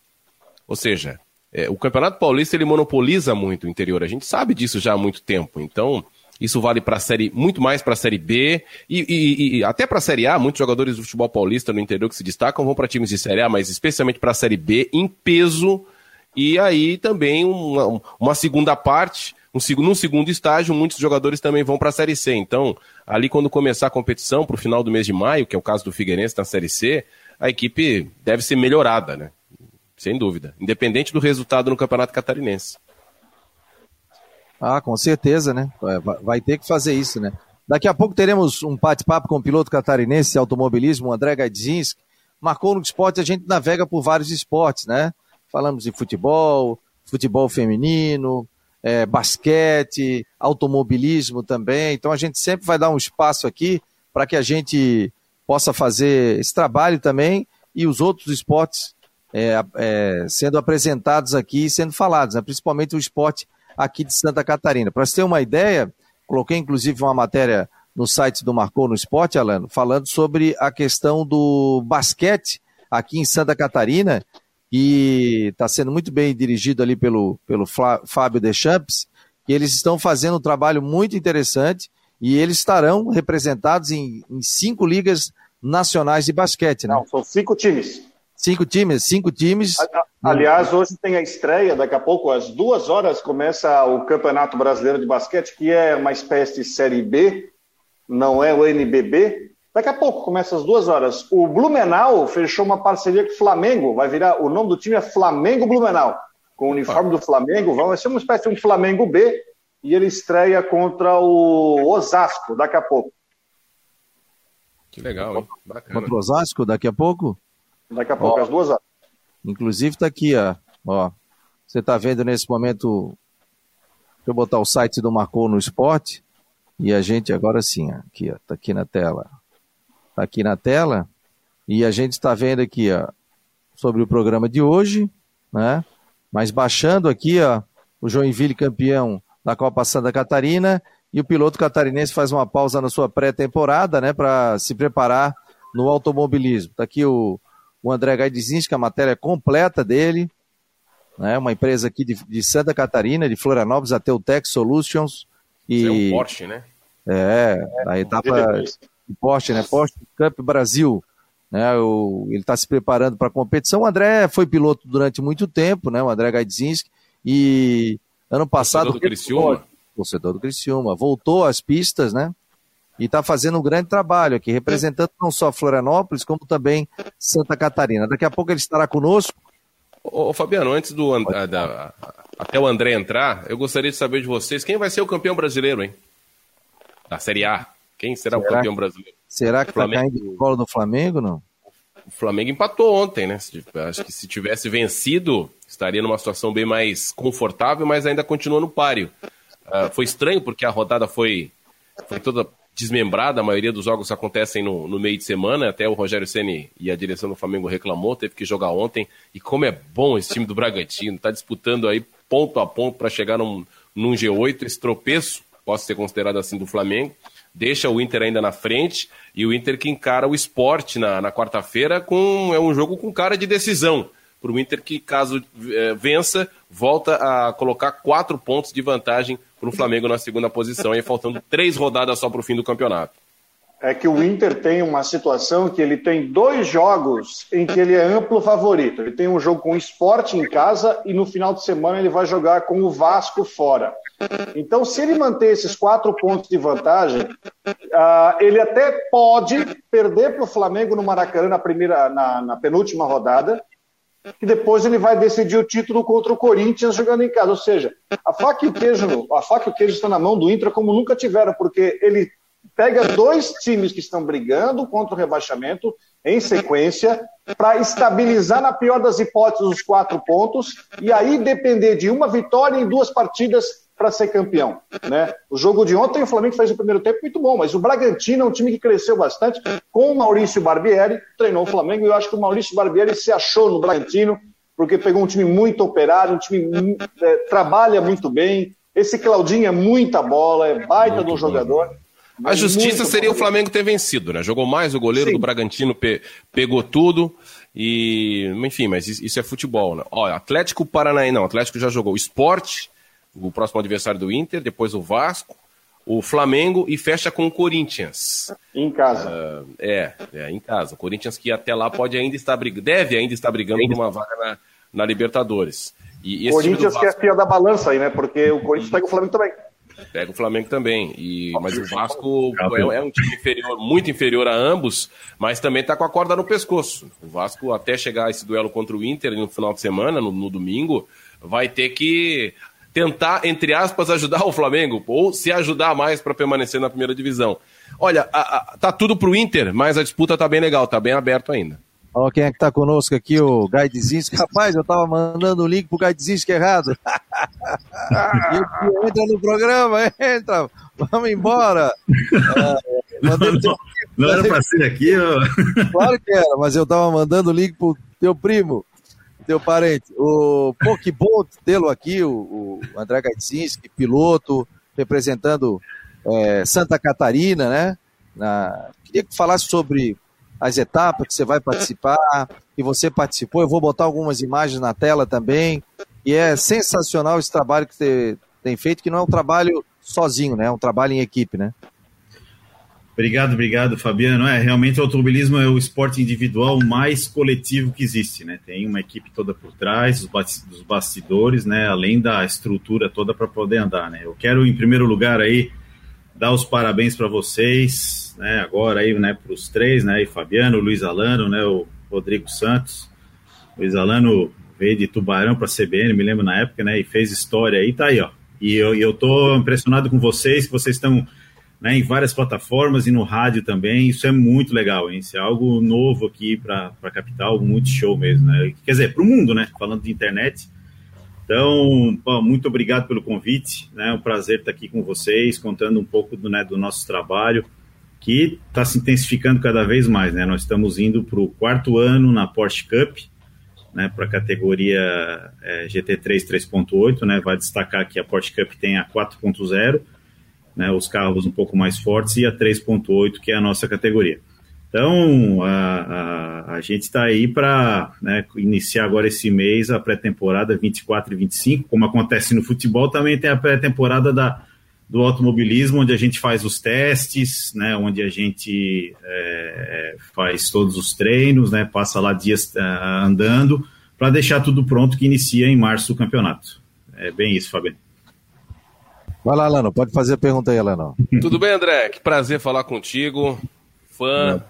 Ou seja, é, o Campeonato Paulista ele monopoliza muito o interior, a gente sabe disso já há muito tempo, então isso vale para a série, muito mais para a série B e, e, e até para a série A. Muitos jogadores do futebol paulista no interior que se destacam vão para times de série A, mas especialmente para a série B em peso. E aí também uma, uma segunda parte, um, num segundo estágio, muitos jogadores também vão para a série C. Então, ali quando começar a competição, para o final do mês de maio, que é o caso do Figueirense na série C, a equipe deve ser melhorada, né? Sem dúvida. Independente do resultado no Campeonato Catarinense. Ah, com certeza, né? Vai ter que fazer isso, né? Daqui a pouco teremos um bate-papo com o piloto catarinense de automobilismo, André Gadzinski. Marcou no esporte, a gente navega por vários esportes, né? Falamos de futebol, futebol feminino, é, basquete, automobilismo também. Então a gente sempre vai dar um espaço aqui para que a gente possa fazer esse trabalho também e os outros esportes é, é, sendo apresentados aqui e sendo falados, né? principalmente o esporte aqui de Santa Catarina. Para você ter uma ideia, coloquei inclusive uma matéria no site do Marcou no Esporte, Alano, falando sobre a questão do basquete aqui em Santa Catarina, que está sendo muito bem dirigido ali pelo, pelo Fábio Deschamps, que eles estão fazendo um trabalho muito interessante e eles estarão representados em, em cinco ligas nacionais de basquete, né? Não, são cinco times. Cinco times, cinco times. Aliás, hoje tem a estreia, daqui a pouco, às duas horas, começa o Campeonato Brasileiro de Basquete, que é uma espécie de Série B, não é o NBB. Daqui a pouco, começa às duas horas. O Blumenau fechou uma parceria com o Flamengo, vai virar, o nome do time é Flamengo Blumenau, com o uniforme do Flamengo, vai ser uma espécie de um Flamengo B, e ele estreia contra o Osasco, daqui a pouco. Que legal, hein? Bacana. Contra o Osasco, daqui a pouco? Daqui a pouco, ó, às duas horas. Inclusive está aqui, ó. ó. Você está vendo nesse momento. Deixa eu botar o site do Marcou no Esporte. E a gente agora sim, ó, aqui, ó, tá aqui na tela. Tá aqui na tela. E a gente está vendo aqui, ó, sobre o programa de hoje, né? Mas baixando aqui, ó, o Joinville campeão da Copa Santa Catarina e o piloto catarinense faz uma pausa na sua pré-temporada, né, para se preparar no automobilismo. Tá aqui o o André Gaidzinski, a matéria completa dele, né, uma empresa aqui de, de Santa Catarina, de Florianópolis, até o Tech Solutions. E, é um Porsche, né? É, a etapa de Porsche, né? Porsche Cup Brasil. Né, o, ele está se preparando para a competição. O André foi piloto durante muito tempo, né? O André Gaidzinski. E ano passado. Torcedor do Criciúma. Torcedor do Criciúma. Voltou às pistas, né? E está fazendo um grande trabalho aqui, representando não só Florianópolis, como também Santa Catarina. Daqui a pouco ele estará conosco. Ô, Fabiano, antes do da, até o André entrar, eu gostaria de saber de vocês quem vai ser o campeão brasileiro, hein? Da Série A. Quem será, será o campeão brasileiro? Será que está caindo no colo do Flamengo, não? O Flamengo empatou ontem, né? Acho que se tivesse vencido, estaria numa situação bem mais confortável, mas ainda continua no páreo. Uh, foi estranho porque a rodada foi, foi toda desmembrada, a maioria dos jogos acontecem no, no meio de semana, até o Rogério Ceni e a direção do Flamengo reclamou, teve que jogar ontem, e como é bom esse time do Bragantino, tá disputando aí ponto a ponto para chegar num, num G8, esse tropeço, posso ser considerado assim, do Flamengo, deixa o Inter ainda na frente, e o Inter que encara o esporte na, na quarta-feira com é um jogo com cara de decisão, para o Inter que, caso é, vença, volta a colocar quatro pontos de vantagem para o Flamengo na segunda posição, e faltando três rodadas só para o fim do campeonato. É que o Inter tem uma situação que ele tem dois jogos em que ele é amplo favorito. Ele tem um jogo com o esporte em casa e no final de semana ele vai jogar com o Vasco fora. Então, se ele manter esses quatro pontos de vantagem, uh, ele até pode perder para o Flamengo no Maracanã na, primeira, na, na penúltima rodada, que depois ele vai decidir o título contra o Corinthians jogando em casa. Ou seja, a faca e o queijo, a faca e o queijo estão na mão do Inter como nunca tiveram, porque ele pega dois times que estão brigando contra o rebaixamento em sequência para estabilizar na pior das hipóteses os quatro pontos e aí depender de uma vitória em duas partidas para ser campeão. Né? O jogo de ontem, o Flamengo fez o primeiro tempo muito bom, mas o Bragantino é um time que cresceu bastante com o Maurício Barbieri, treinou o Flamengo, e eu acho que o Maurício Barbieri se achou no Bragantino, porque pegou um time muito operário, um time é, trabalha muito bem. Esse Claudinho é muita bola, é baita muito do jogador. A justiça seria bom. o Flamengo ter vencido, né? Jogou mais, o goleiro Sim. do Bragantino pe pegou tudo. E, enfim, mas isso é futebol, né? Olha, Atlético Paranaense, não, Atlético já jogou. Esporte, o próximo adversário do Inter, depois o Vasco, o Flamengo e fecha com o Corinthians. Em casa. Uh, é, é, em casa. O Corinthians que até lá pode ainda estar brigando, deve ainda estar brigando por uma vaga na, na Libertadores. E, e Corinthians Vasco... que é a fia da balança aí, né? Porque o Corinthians pega o Flamengo também. Pega o Flamengo também. E, mas o Vasco é, é, um time inferior, muito inferior a ambos, mas também está com a corda no pescoço. O Vasco, até chegar a esse duelo contra o Inter no final de semana, no, no domingo, vai ter que tentar, entre aspas, ajudar o Flamengo, ou se ajudar mais para permanecer na primeira divisão. Olha, a, a, tá tudo pro Inter, mas a disputa tá bem legal, tá bem aberto ainda. Ó, quem é que tá conosco aqui, o Gai Dzinsky. Rapaz, eu tava mandando o link pro Gai Dzinsky errado. entra no programa, entra, vamos embora. É, não, não, não era pra ser aqui, ó. Claro que era, mas eu tava mandando o link pro teu primo teu parente. O pô, que bom tê-lo aqui, o, o André Gaitzinski, piloto, representando é, Santa Catarina, né? Na... Queria que falasse sobre as etapas que você vai participar, e você participou. Eu vou botar algumas imagens na tela também. E é sensacional esse trabalho que você tem feito, que não é um trabalho sozinho, né? É um trabalho em equipe, né? Obrigado, obrigado, Fabiano. É, realmente o automobilismo é o esporte individual mais coletivo que existe, né? Tem uma equipe toda por trás, dos bastidores, né? Além da estrutura toda para poder andar, né? Eu quero, em primeiro lugar, aí, dar os parabéns para vocês, né? Agora aí, né, para os três, né? E Fabiano, Luiz Alano, né? O Rodrigo Santos. Luiz Alano veio de Tubarão para a CBN, me lembro na época, né? E fez história aí, tá aí, ó. E eu, eu tô impressionado com vocês, que vocês estão né, em várias plataformas e no rádio também. Isso é muito legal, hein? Isso é algo novo aqui para a capital, muito show mesmo, né? Quer dizer, para o mundo, né? Falando de internet. Então, pô, muito obrigado pelo convite, né? É um prazer estar aqui com vocês, contando um pouco do, né, do nosso trabalho, que está se intensificando cada vez mais, né? Nós estamos indo para o quarto ano na Porsche Cup, né? Para a categoria é, GT3 3.8, né? Vai destacar que a Porsche Cup tem a 4.0 né, os carros um pouco mais fortes, e a 3.8, que é a nossa categoria. Então, a, a, a gente está aí para né, iniciar agora esse mês a pré-temporada 24 e 25, como acontece no futebol, também tem a pré-temporada da, do automobilismo, onde a gente faz os testes, né, onde a gente é, faz todos os treinos, né, passa lá dias uh, andando, para deixar tudo pronto que inicia em março o campeonato. É bem isso, Fabiano. Vai lá, Lano, pode fazer a pergunta aí, Lano. Tudo bem, André? Que prazer falar contigo. Fã.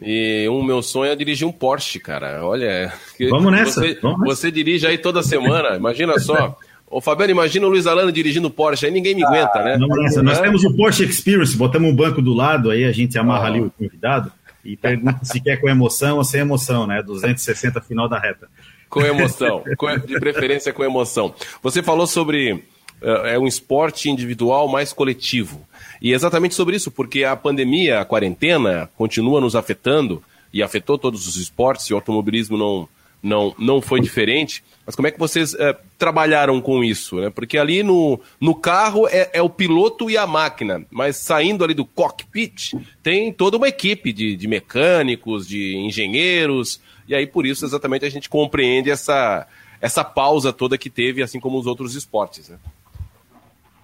E o meu sonho é dirigir um Porsche, cara. Olha. Vamos nessa. Você, Vamos você dirige aí toda semana, imagina só. Ô, Fabiano, imagina o Luiz Alano dirigindo Porsche, aí ninguém me aguenta, ah, né? Vamos nessa. Nós é? temos o Porsche Experience, botamos um banco do lado, aí a gente amarra ah. ali o convidado e pergunta se quer com emoção ou sem emoção, né? 260 final da reta. Com emoção, de preferência com emoção. Você falou sobre é um esporte individual mais coletivo. E é exatamente sobre isso, porque a pandemia, a quarentena, continua nos afetando e afetou todos os esportes, e o automobilismo não, não, não foi diferente. Mas como é que vocês é, trabalharam com isso? Né? Porque ali no, no carro é, é, o piloto e a máquina, mas saindo ali do cockpit tem toda uma equipe de, de mecânicos, de engenheiros, e aí por isso exatamente a gente compreende essa, essa pausa toda que teve, assim como os outros esportes. Né?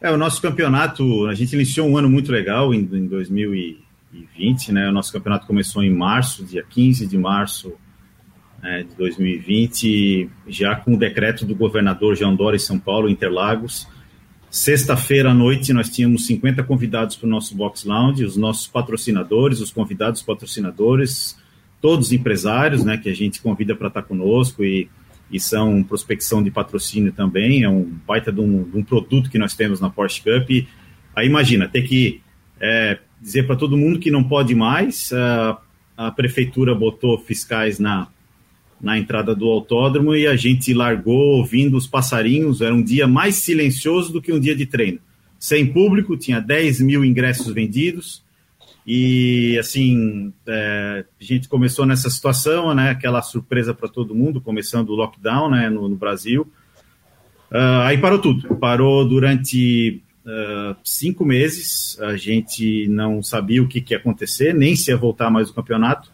É, o nosso campeonato, a gente iniciou um ano muito legal em, em 2020, né? O nosso campeonato começou em março, dia 15 de março é, de 2020, já com o decreto do governador João Dória em São Paulo, Interlagos. Sexta-feira à noite nós tínhamos 50 convidados para o nosso Box Lounge, os nossos patrocinadores, os convidados patrocinadores, todos empresários, né, que a gente convida para estar conosco e e são prospecção de patrocínio também, é um baita de um, de um produto que nós temos na Porsche Cup. E, aí imagina, ter que é, dizer para todo mundo que não pode mais, a, a prefeitura botou fiscais na, na entrada do autódromo e a gente largou ouvindo os passarinhos, era um dia mais silencioso do que um dia de treino. Sem público, tinha 10 mil ingressos vendidos, e assim, é, a gente começou nessa situação, né? Aquela surpresa para todo mundo, começando o lockdown, né? No, no Brasil. Uh, aí parou tudo. Parou durante uh, cinco meses. A gente não sabia o que, que ia acontecer, nem se ia voltar mais o campeonato.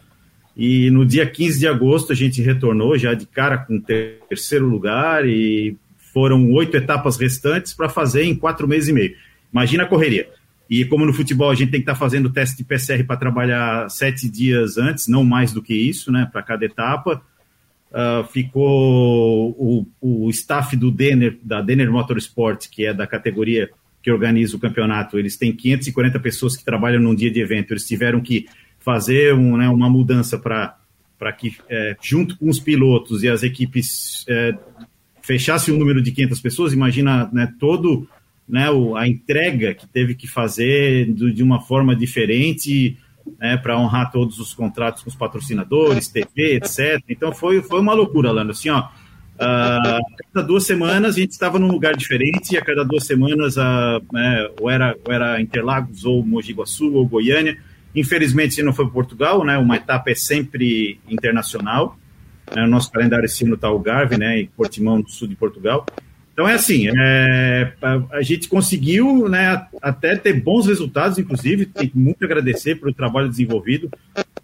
E no dia 15 de agosto a gente retornou já de cara com terceiro lugar e foram oito etapas restantes para fazer em quatro meses e meio. Imagina a correria. E como no futebol a gente tem que estar tá fazendo teste de PCR para trabalhar sete dias antes, não mais do que isso, né, para cada etapa, uh, ficou o, o staff do Denner, da Denner Motorsport, que é da categoria que organiza o campeonato, eles têm 540 pessoas que trabalham num dia de evento, eles tiveram que fazer um, né, uma mudança para que, é, junto com os pilotos e as equipes, é, fechasse o um número de 500 pessoas, imagina né, todo né, o, a entrega que teve que fazer do, de uma forma diferente né, para honrar todos os contratos com os patrocinadores, TV, etc. Então foi, foi uma loucura, Lando. Assim, ó, a cada duas semanas a gente estava num lugar diferente, e a cada duas semanas a, né, ou, era, ou era Interlagos, ou Mogi Guaçu, ou Goiânia. Infelizmente, não foi Portugal, né, uma etapa é sempre internacional. Né, o nosso calendário esse ano está o Garve, né, em Portimão, no sul de Portugal. Então é assim, é, a, gente conseguiu né, até ter bons resultados, inclusive, tem muito agradecer pelo trabalho desenvolvido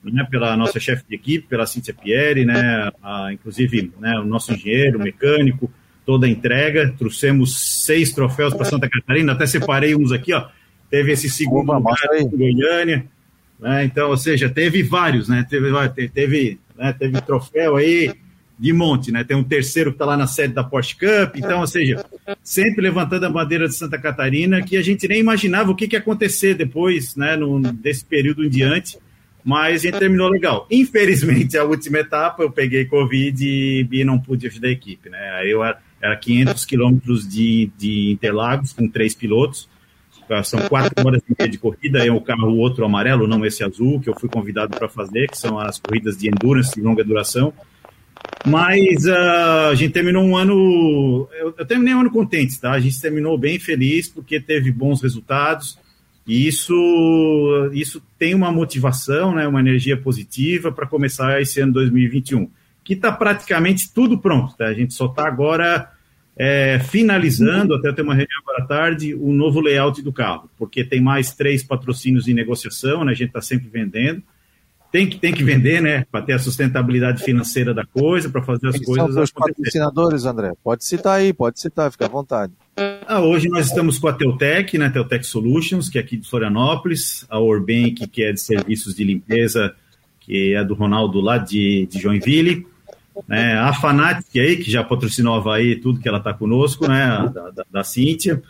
né, pela nossa chefe de equipe, pela Cíntia Pierre, né, a, inclusive né, o nosso engenheiro, mecânico, toda a entrega. Trouxemos seis troféus para Santa Catarina, até separei uns aqui, ó. Teve esse segundo Opa, lugar em Goiânia. Né, então, ou seja, teve vários, né? Teve, teve, né, teve troféu aí de monte, né? Tem um terceiro que está lá na sede da Porsche Cup, então, ou seja, sempre levantando a bandeira de Santa Catarina, que a gente nem imaginava o que, que ia acontecer depois, né, no, desse período em diante, mas a gente terminou legal. Infelizmente, a última etapa eu peguei Covid e, e não pude ajudar a equipe, né? Aí eu era, era 500 quilômetros de, de Interlagos com três pilotos, são quatro horas de corrida, é o carro o outro amarelo, não esse azul, que eu fui convidado para fazer, que são as corridas de endurance de longa duração. Mas uh, a gente terminou um ano. Eu, eu, terminei um ano contente, tá? A gente terminou bem feliz porque teve bons resultados. E isso, isso tem uma motivação, né, uma energia positiva para começar esse ano 2021, que está praticamente tudo pronto. Tá? A gente só está agora é, finalizando, até ter uma reunião agora à tarde, o novo layout do carro, porque tem mais três patrocínios em negociação, né, a gente está sempre vendendo tem que, tem que vender, né? Para ter a sustentabilidade financeira da coisa, para fazer as Quem coisas. São os patrocinadores, André? Pode citar aí, pode citar, fica à vontade. Ah, hoje nós estamos com a Teutec, né? Teutec Solutions, que é aqui de Florianópolis, a Orbank, que é de serviços de limpeza, que é do Ronaldo lá de, de Joinville. Né? A Fanatic aí, que já patrocinou a Havaí, tudo que ela está conosco, né? Da, da, da Cíntia.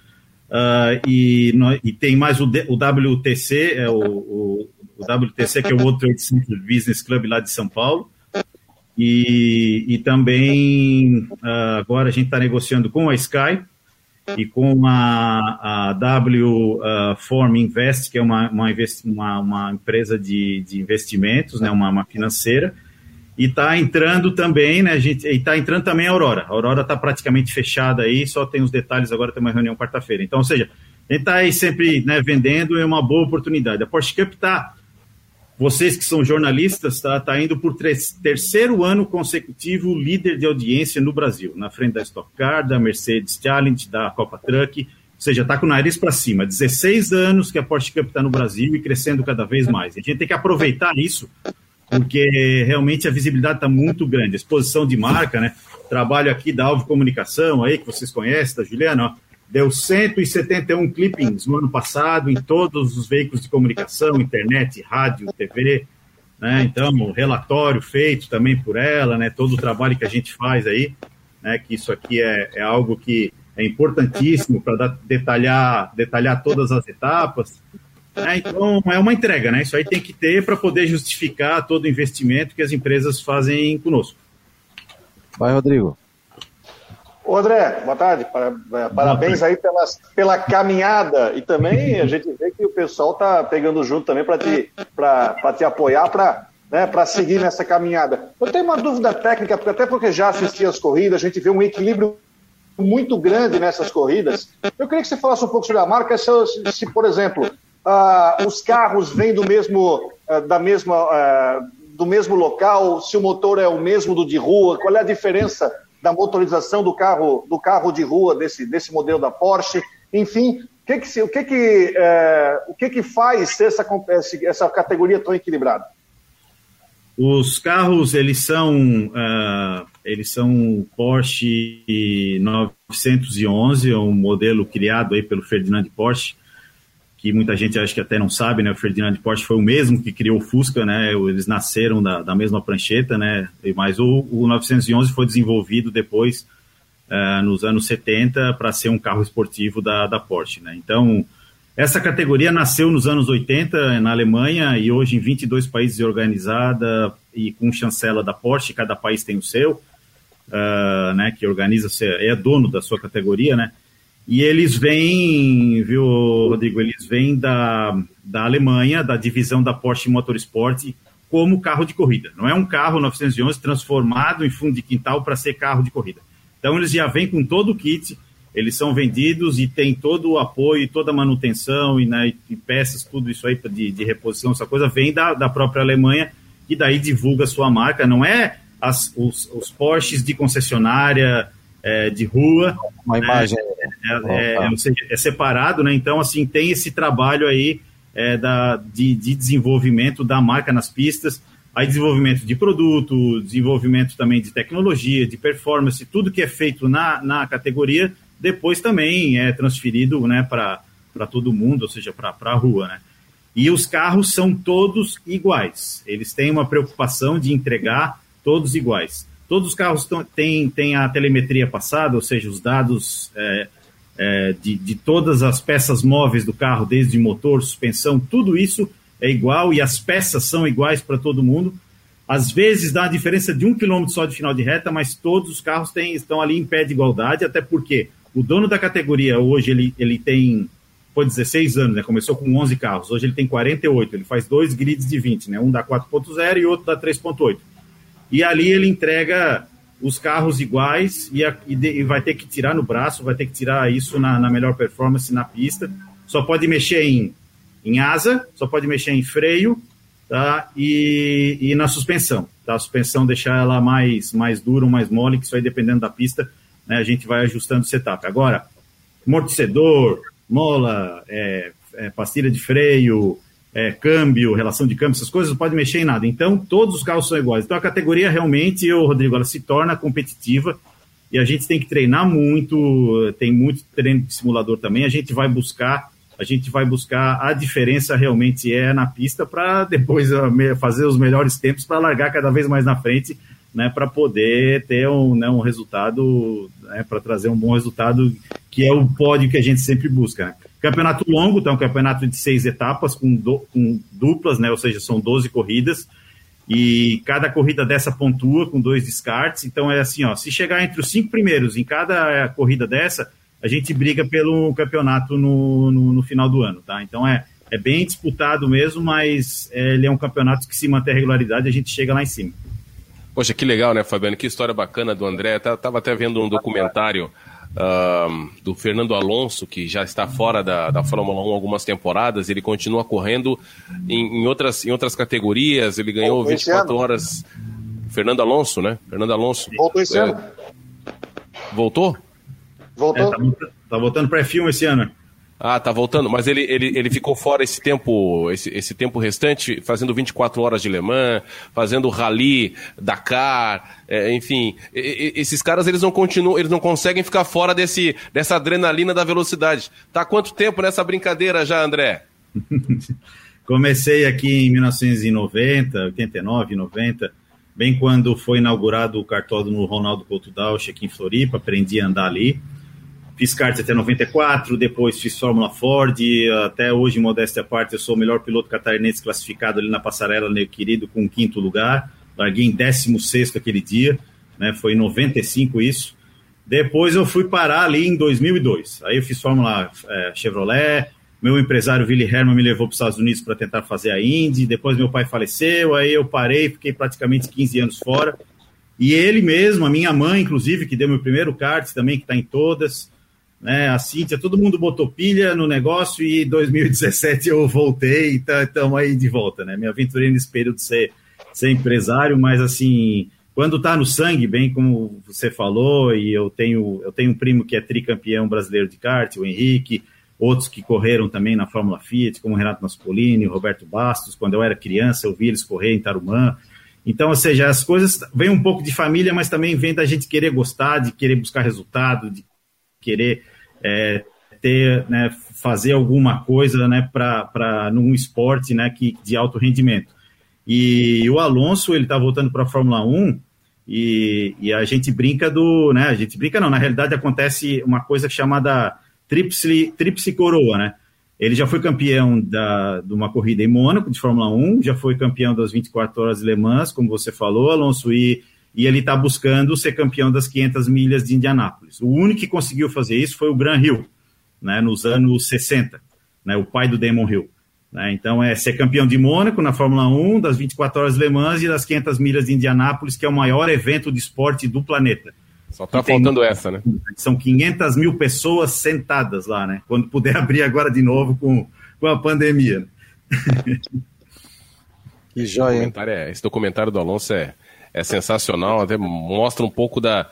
Uh, e, e, tem mais o, o WTC, é o, o o WTC, que é o World Trade Center Business Club lá de São Paulo. E, e também uh, agora a gente está negociando com a Sky e com a, a W uh, Form Invest, que é uma, uma, uma, uma empresa de, de investimentos, né, uma, uma financeira. E está entrando também, né, a gente, e está entrando também a Aurora. A Aurora está praticamente fechada aí, só tem os detalhes agora, tem uma reunião quarta-feira. Então, ou seja, a gente está aí sempre né, vendendo, é uma boa oportunidade. A Porsche Cup está, vocês que são jornalistas, está tá indo por terceiro ano consecutivo líder de audiência no Brasil, na frente da Stock Car, da Mercedes Challenge, da Copa Truck, ou seja, está com o nariz para cima. 16 anos que a Porsche Cup está no Brasil e crescendo cada vez mais. A gente tem que aproveitar isso, porque realmente a visibilidade está muito grande. Exposição de marca, né? Trabalho aqui da Alvo Comunicação, aí que vocês conhecem, da Juliana, ó, deu 171 clippings no ano passado em todos os veículos de comunicação, internet, rádio, TV. Né? Então, relatório feito também por ela, né? todo o trabalho que a gente faz aí, né? que isso aqui é, é algo que é importantíssimo para detalhar, detalhar todas as etapas. Né? Então, é uma entrega, né? Isso aí tem que ter para poder justificar todo o investimento que as empresas fazem conosco. Vai, Rodrigo. Ô André, boa tarde. Parabéns aí pela, pela caminhada. E também a gente vê que o pessoal está pegando junto também para te, te apoiar, para né, seguir nessa caminhada. Eu tenho uma dúvida técnica, até porque já assisti as corridas, a gente vê um equilíbrio muito grande nessas corridas. Eu queria que você falasse um pouco sobre a marca, se, se por exemplo, uh, os carros vêm do mesmo, uh, da mesma, uh, do mesmo local, se o motor é o mesmo do de rua, qual é a diferença da motorização do carro, do carro de rua desse, desse modelo da Porsche, enfim, que que, o que, que, o que, que faz essa, essa categoria tão equilibrada? Os carros, eles são, uh, eles são Porsche 911, é um modelo criado aí pelo Ferdinand Porsche, que muita gente acha que até não sabe, né? O Ferdinand Porsche foi o mesmo que criou o Fusca, né? Eles nasceram da, da mesma prancheta, né? Mas o, o 911 foi desenvolvido depois, uh, nos anos 70, para ser um carro esportivo da, da Porsche, né? Então, essa categoria nasceu nos anos 80 na Alemanha e hoje em 22 países é organizada e com chancela da Porsche, cada país tem o seu, uh, né, que organiza, é dono da sua categoria, né? E eles vêm, viu, Rodrigo, eles vêm da, da Alemanha, da divisão da Porsche Motorsport, como carro de corrida. Não é um carro 911 transformado em fundo de quintal para ser carro de corrida. Então eles já vêm com todo o kit, eles são vendidos e tem todo o apoio, toda a manutenção e, né, e peças, tudo isso aí de, de, reposição, essa coisa vem da, da própria Alemanha, que daí divulga sua marca, não é as, os, os Porsches de concessionária, é, de rua. Uma né, imagem. É, é, é, separado, né? Então, assim, tem esse trabalho aí é, da, de, de desenvolvimento da marca nas pistas, aí desenvolvimento de produto, desenvolvimento também de tecnologia, de performance, tudo que é feito na, na categoria depois também é transferido né, para todo mundo, ou seja, para a rua. Né? E os carros são todos iguais. Eles têm uma preocupação de entregar todos iguais. Todos os carros têm, têm a telemetria passada, ou seja, os dados é, é, de, de todas as peças móveis do carro, desde motor, suspensão, tudo isso é igual e as peças são iguais para todo mundo. Às vezes dá uma diferença de um quilômetro só de final de reta, mas todos os carros têm, estão ali em pé de igualdade, até porque o dono da categoria hoje ele, ele tem foi 16 anos, né? Começou com 11 carros. Hoje ele tem 48. Ele faz dois grids de 20, né? Um da 4.0 e outro da 3.8. E ali ele entrega os carros iguais e, a, e, de, e, vai ter que tirar no braço, vai ter que tirar isso na, na, melhor performance na pista. Só pode mexer em, em asa, só pode mexer em freio, tá? E, e na suspensão, tá? A suspensão deixar ela mais mais dura, mais mole, que isso aí dependendo da pista né, a gente vai ajustando o setup. Agora, amortecedor, mola, é, é, pastilha de freio, é, câmbio, relação de câmbio, essas coisas não pode mexer em nada. Então, todos os carros são iguais. Então, a categoria realmente, eu, Rodrigo, ela se torna competitiva e a gente tem que treinar muito, tem muito treino de simulador também. A gente vai buscar, a gente vai buscar a diferença realmente é na pista para depois fazer os melhores tempos para largar cada vez mais na frente né, para poder ter um, né, um resultado, né, para trazer um bom resultado, que é o pódio que a gente sempre busca. Né? Campeonato longo, então, campeonato de seis etapas, com, do, com duplas, né, ou seja, são 12 corridas, e cada corrida dessa pontua com dois descartes. Então, é assim: ó, se chegar entre os cinco primeiros em cada corrida dessa, a gente briga pelo campeonato no, no, no final do ano. Tá? Então, é, é bem disputado mesmo, mas é, ele é um campeonato que se mantém a regularidade, a gente chega lá em cima. Poxa, que legal, né, Fabiano? Que história bacana do André. Tava até vendo um documentário uh, do Fernando Alonso, que já está fora da, da Fórmula 1 algumas temporadas. Ele continua correndo em, em outras, em outras categorias. Ele ganhou 24 horas. Fernando Alonso, né? Fernando Alonso. Voltou esse é... ano. Voltou? Voltou. É, tá, tá voltando para F1 esse ano. Ah, tá voltando, mas ele, ele, ele ficou fora esse tempo, esse, esse tempo restante, fazendo 24 horas de Le Mans, fazendo rally, Dakar, é, enfim. E, e, esses caras eles não continuam, eles não conseguem ficar fora desse, dessa adrenalina da velocidade. Tá quanto tempo nessa brincadeira já, André? Comecei aqui em 1990, 89, 90, bem quando foi inaugurado o cartódromo Ronaldo Couto aqui em Floripa, aprendi a andar ali. Fiz kart até 94, depois fiz Fórmula Ford, até hoje, modéstia à parte, eu sou o melhor piloto catarinense classificado ali na passarela, meu querido, com quinto lugar. Larguei em 16 aquele dia, né? Foi em 95 isso. Depois eu fui parar ali em 2002. Aí eu fiz Fórmula é, Chevrolet, meu empresário Willy Herman me levou para os Estados Unidos para tentar fazer a Indy, depois meu pai faleceu, aí eu parei, fiquei praticamente 15 anos fora. E ele mesmo, a minha mãe, inclusive, que deu meu primeiro kart também, que está em todas, né? A Cíntia, todo mundo botou pilha no negócio e em 2017 eu voltei e estamos tá, aí de volta, né? Me aventurei nesse período de ser, ser empresário, mas assim, quando está no sangue, bem como você falou, e eu tenho, eu tenho um primo que é tricampeão brasileiro de kart, o Henrique, outros que correram também na Fórmula Fiat, como o Renato Naspolini, o Roberto Bastos, quando eu era criança eu vi eles correr em Tarumã, então, ou seja, as coisas vêm um pouco de família, mas também vem da gente querer gostar, de querer buscar resultado, de querer é, ter, né, fazer alguma coisa né, para num esporte né, que, de alto rendimento. E o Alonso, ele está voltando para a Fórmula 1 e, e, a gente brinca do. Né, a gente brinca, não, na realidade acontece uma coisa chamada tríplice, tríplice coroa, né? Ele já foi campeão da, de uma corrida em Mônaco, de Fórmula 1, já foi campeão das 24 horas de Le Mans, como você falou, Alonso, e e ele está buscando ser campeão das 500 milhas de Indianápolis. O único que conseguiu fazer isso foi o Gran Hill, né, nos anos 60, né, o pai do Damon Hill. Né, então, é ser campeão de Mônaco na Fórmula 1, das 24 horas de Le Mans e das 500 milhas de Indianápolis, que é o maior evento de esporte do planeta. Só está faltando essa, né? São 500 mil pessoas sentadas lá, né? Quando puder abrir agora de novo com, com a pandemia. Que joia. É, esse documentário do Alonso é, é sensacional, até mostra um pouco da.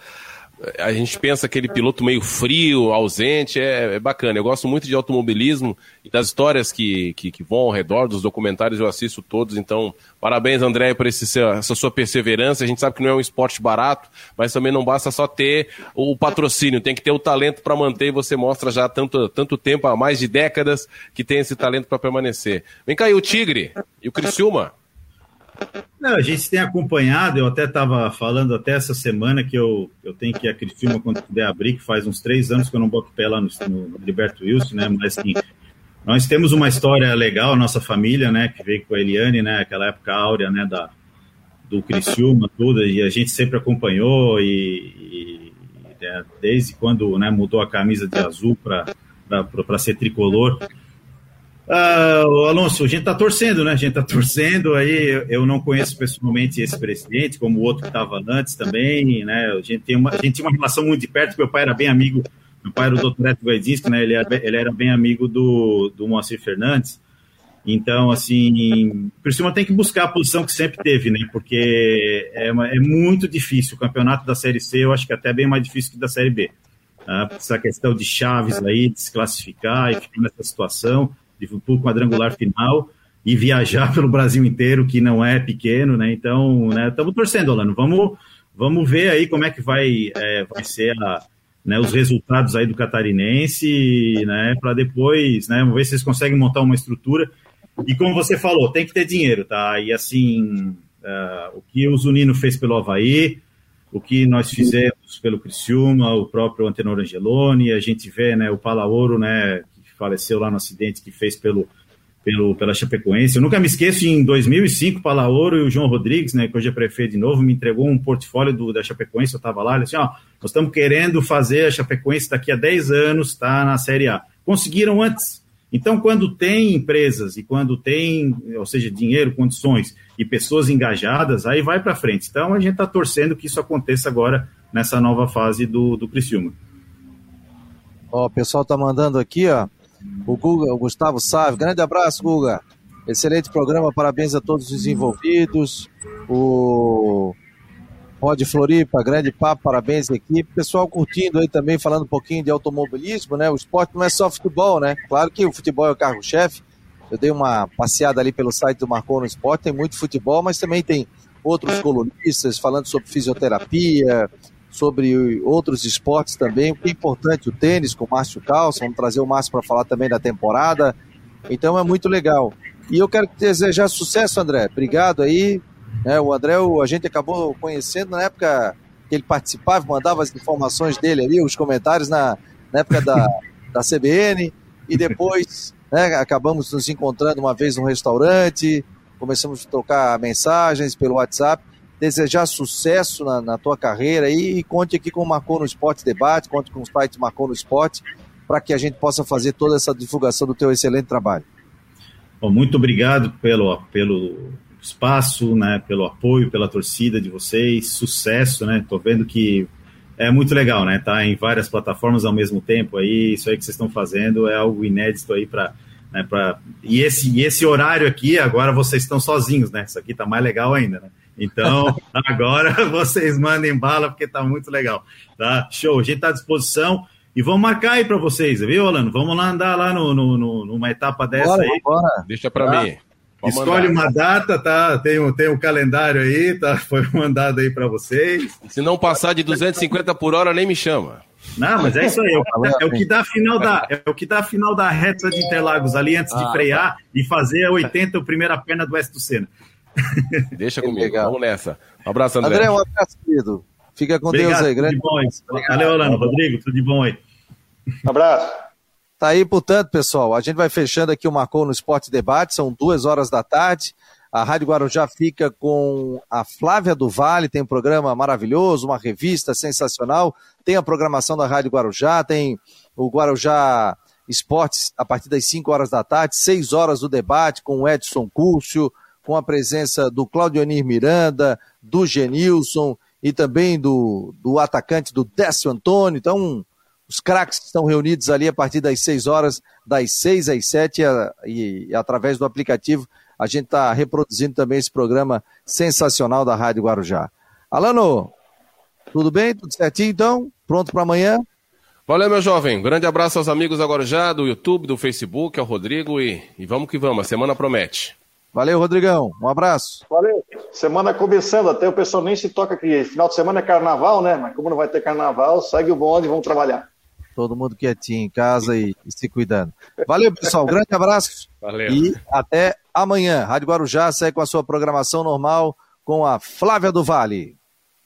A gente pensa aquele piloto meio frio, ausente, é, é bacana. Eu gosto muito de automobilismo e das histórias que, que, que, vão ao redor, dos documentários, eu assisto todos. Então, parabéns, André, por esse, essa sua perseverança. A gente sabe que não é um esporte barato, mas também não basta só ter o patrocínio, tem que ter o talento para manter. E você mostra já tanto, tanto tempo, há mais de décadas, que tem esse talento para permanecer. Vem cá, e o Tigre e o Criciúma? Não, a gente tem acompanhado, eu até estava falando até essa semana que eu, eu tenho que a Criciúma quando puder abrir, que faz uns três anos que eu não boto pé lá no, no Liberto Wilson, né? Mas assim, nós temos uma história legal, nossa família, né? Que veio com a Eliane, né? Aquela época áurea, né? Da, do Criciúma, tudo, e a gente sempre acompanhou e, e é, desde quando né, mudou a camisa de azul para ser tricolor. Uh, Alonso, a gente está torcendo, né? A gente está torcendo aí. Eu não conheço pessoalmente esse presidente, como o outro que estava antes também, né? A gente, tem uma, a gente tinha uma relação muito de perto, meu pai era bem amigo, meu pai era o doutor Neto Guedinski, né? Ele era, ele era bem amigo do, do Moacir Fernandes. Então, assim, o Criciúma tem que buscar a posição que sempre teve, né? Porque é, é muito difícil. O campeonato da Série C eu acho que é até bem mais difícil que da Série B. Tá? Essa questão de chaves aí, de se classificar e ficar nessa situação para quadrangular final e viajar pelo Brasil inteiro, que não é pequeno, né? Então, né, estamos torcendo, Alano. Vamos, vamos ver aí como é que vai, é, vai ser a, né, os resultados aí do catarinense, né? Para depois, né? Vamos ver se eles conseguem montar uma estrutura. E como você falou, tem que ter dinheiro, tá? E assim, uh, o que o Zunino fez pelo Havaí, o que nós fizemos pelo Criciúma, o próprio Antenor Angeloni, a gente vê, né, o Palaoro, né, faleceu lá no acidente que fez pelo, pelo, pela Chapecoense. Eu nunca me esqueço, em 2005, Palaoro e o João Rodrigues, né, que hoje é prefeito de novo, me entregou um portfólio do, da Chapecoense, eu estava lá, ele disse, ó, nós estamos querendo fazer a Chapecoense daqui a 10 anos, tá na Série A. Conseguiram antes, Então, quando tem empresas e quando tem, ou seja, dinheiro, condições e pessoas engajadas, aí vai para frente. Então, a gente está torcendo que isso aconteça agora nessa nova fase do, do Criciúma. Ó, o pessoal tá mandando aqui, ó. O, Guga, o Gustavo Sávio. Grande abraço, Guga. Excelente programa, parabéns a todos os envolvidos. O Rod Floripa, grande papo, parabéns equipe. Pessoal curtindo aí também, falando um pouquinho de automobilismo, né? O esporte não é só futebol, né? Claro que o futebol é o carro-chefe. Eu dei uma passeada ali pelo site do Marcou no Esporte, tem muito futebol, mas também tem outros colunistas falando sobre fisioterapia, sobre outros esportes também. O que é importante, o tênis com o Márcio Calça, vamos trazer o Márcio para falar também da temporada. Então é muito legal. E eu quero desejar sucesso, André. Obrigado aí. É, o André, a gente acabou conhecendo na época que ele participava, mandava as informações dele ali, os comentários na, na época da, da CBN. E depois né, acabamos nos encontrando uma vez num restaurante, começamos a trocar mensagens pelo WhatsApp. Desejar sucesso na, na tua carreira e, e conte aqui com o Marcou no Esporte Debate, conte com o site Marcou no Esporte, para que a gente possa fazer toda essa divulgação do teu excelente trabalho. Bom, muito obrigado pelo, pelo espaço, né, pelo apoio, pela torcida de vocês, sucesso, né? Tô vendo que é muito legal, né? Tá em várias plataformas ao mesmo tempo aí, isso aí que vocês estão fazendo é algo inédito aí para né, pra... e esse e esse horário aqui agora vocês estão sozinhos, né? Isso aqui tá mais legal ainda, né? Então, agora vocês mandem bala porque tá muito legal, tá? Show, a gente tá à disposição. E vamos marcar aí para vocês, viu, Orlando? Vamos lá andar lá no, no, no numa etapa dessa bora, aí. Bora. Deixa para tá? mim. Vamos Escolhe mandar. uma data, tá? Tem um, tem um calendário aí, tá? Foi mandado aí para vocês. Se não passar de 250 por hora, nem me chama. Não, mas é isso aí. É o, que dá a final da, é o que dá a final da reta de Interlagos ali antes de ah, frear tá. e fazer a 80 a primeira perna do Oeste do Sena. Deixa comigo. Legal. Vamos nessa. Um abraço, André. André, um abraço, querido. Fica com Obrigado, Deus aí, grande. Tudo de bom aí. Valeu, Orlando. Rodrigo, tudo de bom aí. Um abraço. Tá aí, portanto, pessoal, a gente vai fechando aqui o Marcou no Esporte Debate, são duas horas da tarde. A Rádio Guarujá fica com a Flávia do Vale, tem um programa maravilhoso, uma revista sensacional. Tem a programação da Rádio Guarujá, tem o Guarujá Esportes a partir das 5 horas da tarde, 6 horas do debate com o Edson Cúrcio, com a presença do Claudionir Miranda, do Genilson e também do, do atacante do Décio Antônio. Então, os craques estão reunidos ali a partir das 6 horas, das 6 às 7, e, e através do aplicativo a gente está reproduzindo também esse programa sensacional da Rádio Guarujá. Alano, tudo bem? Tudo certinho então? Pronto para amanhã? Valeu, meu jovem. grande abraço aos amigos da Guarujá, do YouTube, do Facebook, ao Rodrigo e, e vamos que vamos. A semana promete. Valeu, Rodrigão. Um abraço. Valeu. Semana começando, até o pessoal nem se toca aqui. Final de semana é carnaval, né? Mas como não vai ter carnaval, segue o bonde e vamos trabalhar. Todo mundo quietinho em casa e, e se cuidando. Valeu, pessoal. grande abraço. Valeu. E até amanhã. Rádio Guarujá segue com a sua programação normal com a Flávia do Vale.